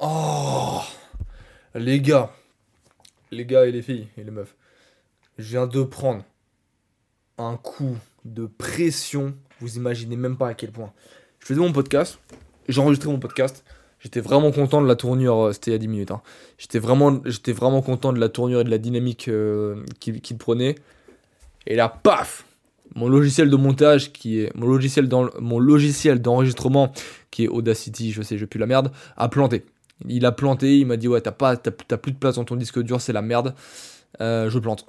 Oh, les gars, les gars et les filles et les meufs, je viens de prendre un coup de pression. Vous imaginez même pas à quel point. Je faisais mon podcast, j'ai enregistré mon podcast. J'étais vraiment content de la tournure, euh, c'était il y a 10 minutes. Hein. J'étais vraiment, vraiment content de la tournure et de la dynamique euh, qu'il prenait. Et là, paf Mon logiciel de montage, qui est mon logiciel d'enregistrement, qui est Audacity, je sais, je pue la merde, a planté. Il a planté, il m'a dit ouais t'as, plus de place dans ton disque dur, c'est la merde. Euh, je plante.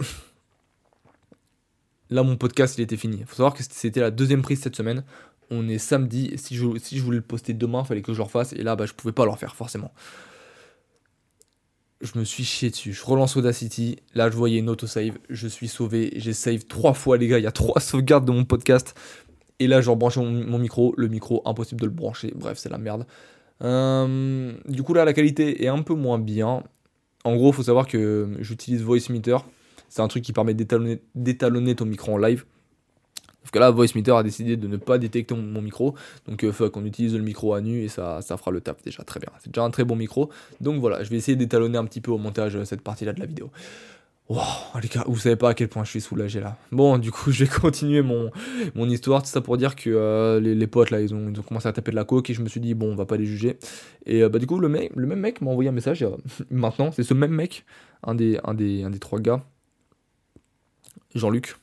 Là mon podcast il était fini. Il faut savoir que c'était la deuxième prise cette semaine. On est samedi. Si je, voulais le poster demain, il fallait que je le refasse. Et là bah je pouvais pas le refaire forcément. Je me suis chié dessus. Je relance Audacity. Là je voyais une autosave. Je suis sauvé. J'ai save trois fois les gars. Il y a trois sauvegardes de mon podcast. Et là je rebranche mon micro. Le micro impossible de le brancher. Bref c'est la merde. Euh, du coup là la qualité est un peu moins bien. En gros, il faut savoir que j'utilise VoiceMeter. C'est un truc qui permet d'étalonner ton micro en live. Sauf que là, VoiceMeter a décidé de ne pas détecter mon, micro. Donc, il faut qu'on utilise le micro à nu et ça, fera le taf déjà très bien. C'est déjà un très bon micro. Donc voilà, je vais essayer d'étalonner un petit peu au montage euh, cette partie-là de la vidéo. Wow, les gars, vous savez pas à quel point je suis soulagé là. Bon, du coup, je vais continuer mon, histoire. Tout ça pour dire que euh, les, potes là, ils ont, commencé à taper de la coke et je me suis dit, bon, on va pas les juger. Et euh, bah, du coup, le, le même mec m'a envoyé un message euh, maintenant. C'est ce même mec, un des trois gars, Jean-Luc.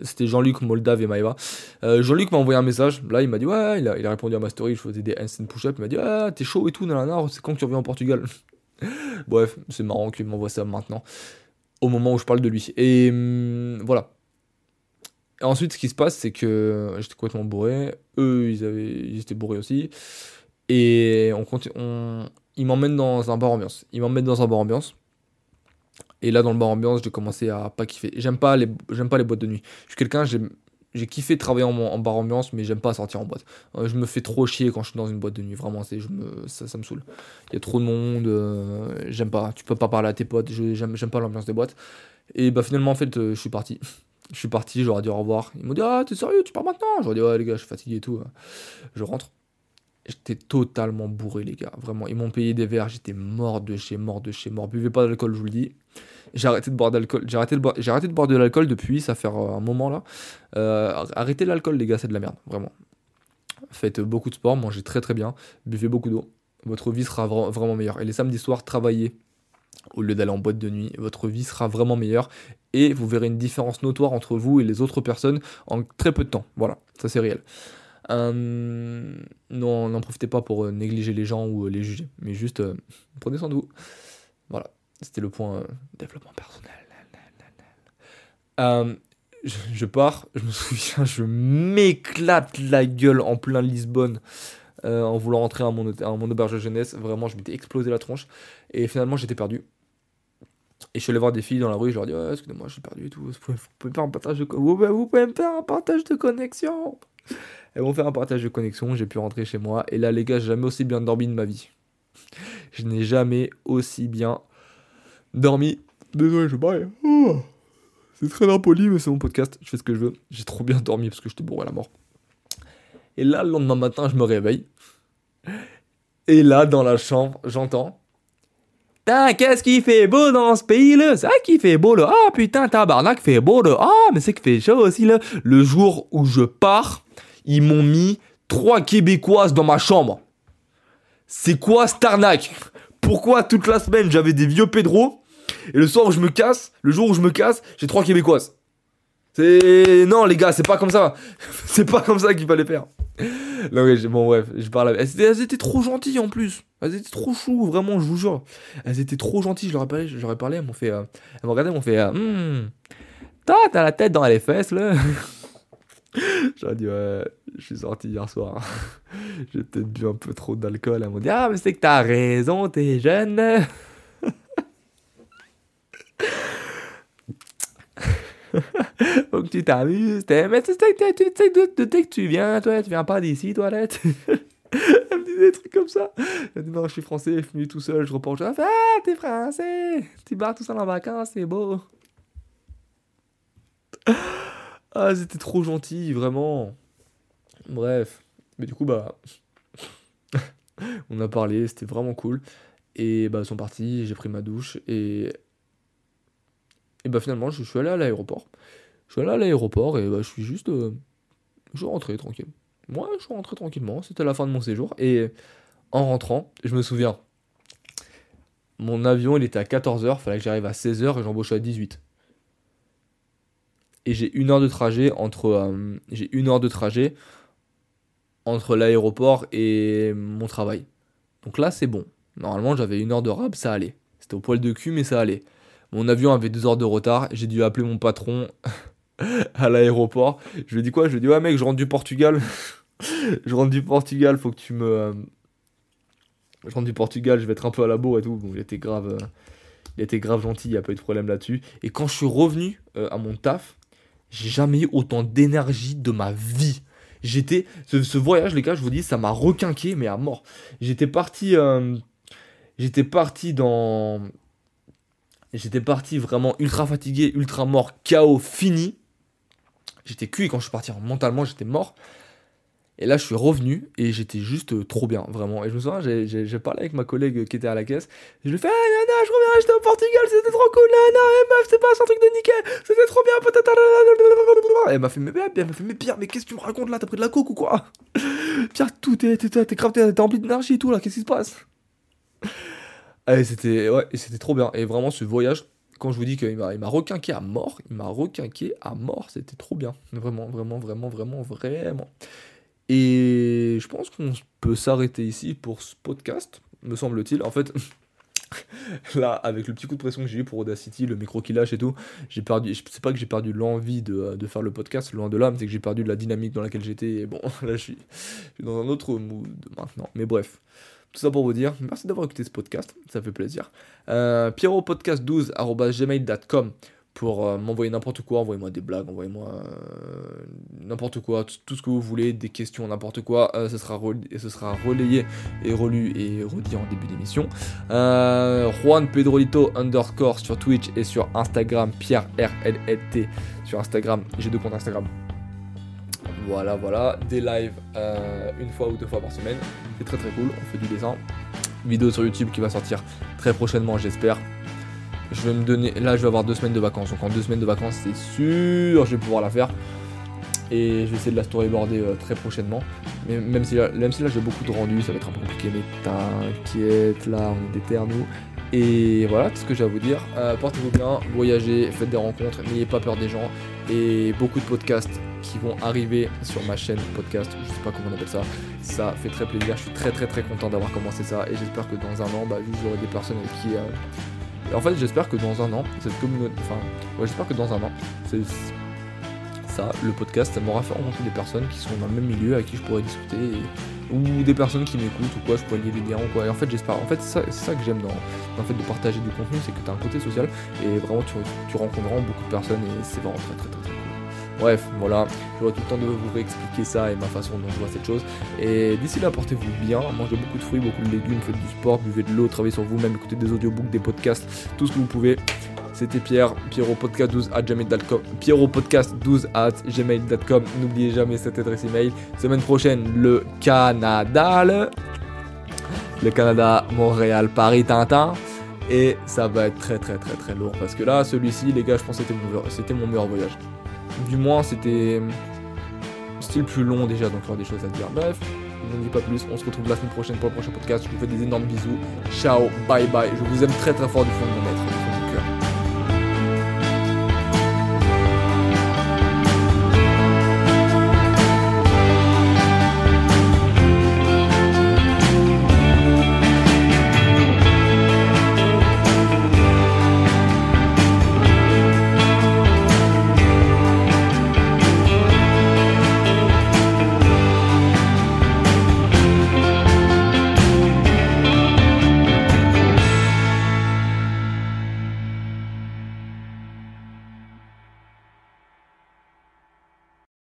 C'était Jean-Luc, Moldave et Maïva. Jean-Luc m'a envoyé un message. Là, il m'a dit, ouais, il a, il a, répondu à ma story. Je faisais des instant push-up. Il m'a dit, ah, t'es chaud et tout, nanana, c'est quand que tu reviens en Portugal? Bref, c'est marrant qu'il m'envoie ça maintenant au moment où je parle de lui. Et hum, voilà. ensuite, ce qui se passe, c'est que j'étais complètement bourré. Eux, ils, avaient, ils étaient bourrés aussi. Et on, on, ils m'emmènent dans un bar ambiance. Ils m'emmènent dans un bar ambiance. Et là, dans le bar ambiance, j'ai commencé à pas kiffer. J'aime pas les, j'aime pas les boîtes de nuit. Je suis quelqu'un, j'ai kiffé travailler en, bar ambiance, mais j'aime pas sortir en boîte. Euh, je me fais trop chier quand je suis dans une boîte de nuit, vraiment, je me, ça, ça me saoule. Il y a trop de monde, euh, j'aime pas. Tu peux pas parler à tes potes, j'aime pas l'ambiance des boîtes. Et bah finalement, en fait, euh, je suis parti. je suis parti, j'aurais dit au revoir. Ils m'ont dit Ah, t'es sérieux, tu pars maintenant? J'aurais dit Ouais, les gars, je suis fatigué et tout. Je rentre. J'étais totalement bourré, les gars. Vraiment, ils m'ont payé des verres, j'étais mort de chez mort de chez mort. Buvez pas d'alcool, je vous le dis. J'ai arrêté de boire d'alcool. J'ai de l'alcool depuis, ça fait un moment là. Euh, arrêtez l'alcool, les gars, c'est de la merde, vraiment. Faites beaucoup de sport, mangez très très bien, buvez beaucoup d'eau. Votre vie sera vraiment meilleure. Et les samedis soirs, travaillez au lieu d'aller en boîte de nuit. Votre vie sera vraiment meilleure et vous verrez une différence notoire entre vous et les autres personnes en très peu de temps. Voilà, ça c'est réel. Euh, non, n'en profitez pas pour euh, négliger les gens ou les juger, mais juste prenez soin de vous. Voilà. C'était le point euh, développement personnel. Euh, je, pars, je me souviens, je m'éclate la gueule en plein Lisbonne. euh, en voulant rentrer à mon, à mon auberge de jeunesse, vraiment, je m'étais explosé la tronche. Et finalement, j'étais perdu. Et je suis allé voir des filles dans la rue, je leur dis, ouais, excusez-moi, suis perdu et tout. Vous pouvez, un partage de, vous pouvez me faire un partage de connexion. Elles vont faire un partage de connexion, j'ai pu rentrer chez moi. Et là, les gars, j'ai jamais aussi bien dormi de ma vie. Je n'ai jamais aussi bien dormi. Désolé, je baille. Oh. C'est très impoli, mais c'est mon podcast, je fais ce que je veux. J'ai trop bien dormi parce que j'étais bourré à la mort. Et là, le lendemain matin, je me réveille. Et là, dans la chambre, j'entends. Putain, qu'est-ce qui fait beau dans ce pays-là? C'est ça qui fait beau, là. Ah, putain, tabarnak, fait beau, là. Ah, mais c'est que fait chaud aussi, là. Le jour où je pars, ils m'ont mis trois Québécoises dans ma chambre. C'est quoi arnaque? Pourquoi toute la semaine j'avais des vieux Pedro et le soir où je me casse, le jour où je me casse, j'ai trois Québécoises? C'est. Non, les gars, c'est pas comme ça. c'est pas comme ça qu'il fallait faire. Non, mais bon, bref, je parle. Elles étaient, elles étaient trop gentilles en plus. Elles étaient trop chou, vraiment, je vous jure. Elles étaient trop gentilles, je leur ai parlé, je leur ai parlé elles m'ont fait. euh, elles m'ont regardé, elles m'ont fait. euh, Hmm, t'as la tête dans les fesses, là. J'aurais dit, ouais, je suis sorti hier soir. J'ai peut-être bu un peu trop d'alcool. Elles m'ont dit, ah, mais c'est que t'as raison, t'es jeune. Faut que tu t'amuses. Mais tu sais que que tu viens, toi. Tu viens pas d'ici, toilette. Elle me dit des trucs comme ça. Elle me dit, non, je suis français, je suis venu tout seul, je reporte. Elle fait, ah, t'es français. Tu barres tout seul en vacances, c'est beau. Ah, c'était trop gentil, vraiment. Bref. Mais du coup, bah. on a parlé, c'était vraiment cool. Et bah, elles sont partis, j'ai pris ma douche. Et. Et bah, finalement, je suis allé à l'aéroport. Je suis allé à l'aéroport et bah, je suis juste. euh, je suis rentré tranquille. Moi, je suis rentré tranquillement. C'était la fin de mon séjour. Et en rentrant, je me souviens. Mon avion, il était à 14h. Fallait que j'arrive à 16h et j'embauchais à 18 et j'ai une heure de trajet entre euh, j'ai une heure de trajet entre l'aéroport et mon travail. Donc là c'est bon. Normalement j'avais une heure de rab, ça allait. C'était au poil de cul mais ça allait. Mon avion avait deux heures de retard, j'ai dû appeler mon patron à l'aéroport. Je lui ai dit quoi? Je lui ai dit ouais mec je rentre du Portugal. je rentre du Portugal, faut que tu me... euh, Je rentre du Portugal, je vais être un peu à la bourre et tout. Bon il était grave... euh, Il était grave gentil, il n'y a pas eu de problème là-dessus. Et quand je suis revenu à mon taf, j'ai jamais eu autant d'énergie de ma vie. J'étais. Ce, voyage, les gars, je vous dis, ça m'a requinqué, mais à mort. J'étais parti. euh, J'étais parti dans. J'étais parti vraiment ultra fatigué, ultra mort, KO, fini. J'étais cuit quand je suis parti. Mentalement, j'étais mort. Et là, je suis revenu et j'étais juste euh, trop bien, vraiment. Et je me souviens, j'ai- parlé avec ma collègue qui était à la caisse. Je lui ai fait, ah, non, non, je reviens, j'étais au Portugal, c'était trop cool, non, eh, meuf, c'est pas un truc de nickel, c'était trop bien, peut-être. Elle m'a fait, mais, elle m'a fait, mais Pierre, mais qu'est-ce que tu me racontes là, t'as pris de la coke ou quoi? Pierre, tout, t'es grave, t'es rempli d'énergie et tout là, qu'est-ce qui se passe? Et c'était, ouais, c'était trop bien. Et vraiment, ce voyage, quand je vous dis qu'il m'a il m'a requinqué à mort, il m'a requinqué à mort, c'était trop bien. Vraiment, vraiment, vraiment, vraiment, vraiment. Et je pense qu'on peut s'arrêter ici pour ce podcast, me semble-t-il. En fait, là, avec le petit coup de pression que j'ai eu pour Audacity, le micro qui lâche et tout, j'ai perdu. C'est pas que j'ai perdu l'envie de, de faire le podcast, loin de là, mais c'est que j'ai perdu de la dynamique dans laquelle j'étais. Et bon, là, je suis, je dans un autre mood maintenant. Mais bref. Tout ça pour vous dire, merci d'avoir écouté ce podcast, ça fait plaisir. Euh, pierropodcast12.gmail.com pour euh, m'envoyer n'importe quoi, envoyez-moi des blagues, envoyez-moi euh, n'importe quoi, tout, ce que vous voulez, des questions, n'importe quoi, euh, ce, sera ce sera relayé et relu et redit en début d'émission. Juan Pedrolito underscore sur Twitch et sur Instagram, Pierre RLLT sur Instagram, j'ai deux comptes Instagram. Voilà, voilà, des lives une fois ou deux fois par semaine, c'est très très cool, on fait du dessin. Vidéo sur YouTube qui va sortir très prochainement, j'espère. Je vais me donner. Là, je vais avoir deux semaines de vacances. Donc, en deux semaines de vacances, c'est sûr, je vais pouvoir la faire. Et je vais essayer de la storyboarder euh, très prochainement. Mais même si, là, même si là, j'ai beaucoup de rendus, ça va être un peu compliqué. Mais t'inquiète, là, on est déter, nous. Et voilà, tout ce que j'ai à vous dire. Euh, Portez-vous bien, voyagez, faites des rencontres, n'ayez pas peur des gens. Et beaucoup de podcasts qui vont arriver sur ma chaîne podcast, je sais pas comment on appelle ça. Ça fait très plaisir, je suis très très très content d'avoir commencé ça. Et j'espère que dans un an, bah, j'aurai des personnes avec qui. euh, Et en fait, j'espère que dans un an, cette communauté. Enfin, ouais, j'espère que dans un an, c'est ça, le podcast, ça m'aura fait rencontrer des personnes qui sont dans le même milieu, à qui je pourrais discuter, ou des personnes qui m'écoutent, ou quoi, je pourrais lier des liens, ou quoi. Et en fait, j'espère. En fait, c'est ça, que j'aime dans, le fait de partager du contenu, c'est que tu as un côté social, et vraiment, tu, tu rencontreras beaucoup de personnes, et c'est vraiment très, très, très, très cool. Bref, voilà, j'aurai tout le temps de vous réexpliquer ça et ma façon dont je vois cette chose. Et d'ici là, portez-vous bien, mangez beaucoup de fruits, beaucoup de légumes, faites du sport, buvez de l'eau, travaillez sur vous-même, écoutez des audiobooks, des podcasts, tout ce que vous pouvez. C'était Pierre, Pierrot Podcast 12 at gmail.com. Podcast 12 at gmail.com. N'oubliez jamais cette adresse email. Semaine prochaine, le Canada. Le, Canada, Montréal, Paris, Tintin. Et ça va être très très très très lourd. Parce que là, celui-ci, les gars, je pense que c'était mon, meilleur voyage. Du moins, c'était. C'était le plus long déjà, donc il y aura des choses à dire. Bref, je ne dis pas plus. On se retrouve la semaine prochaine pour le prochain podcast. Je vous fais des énormes bisous. Ciao, bye bye. Je vous aime très très fort du fond de mon être.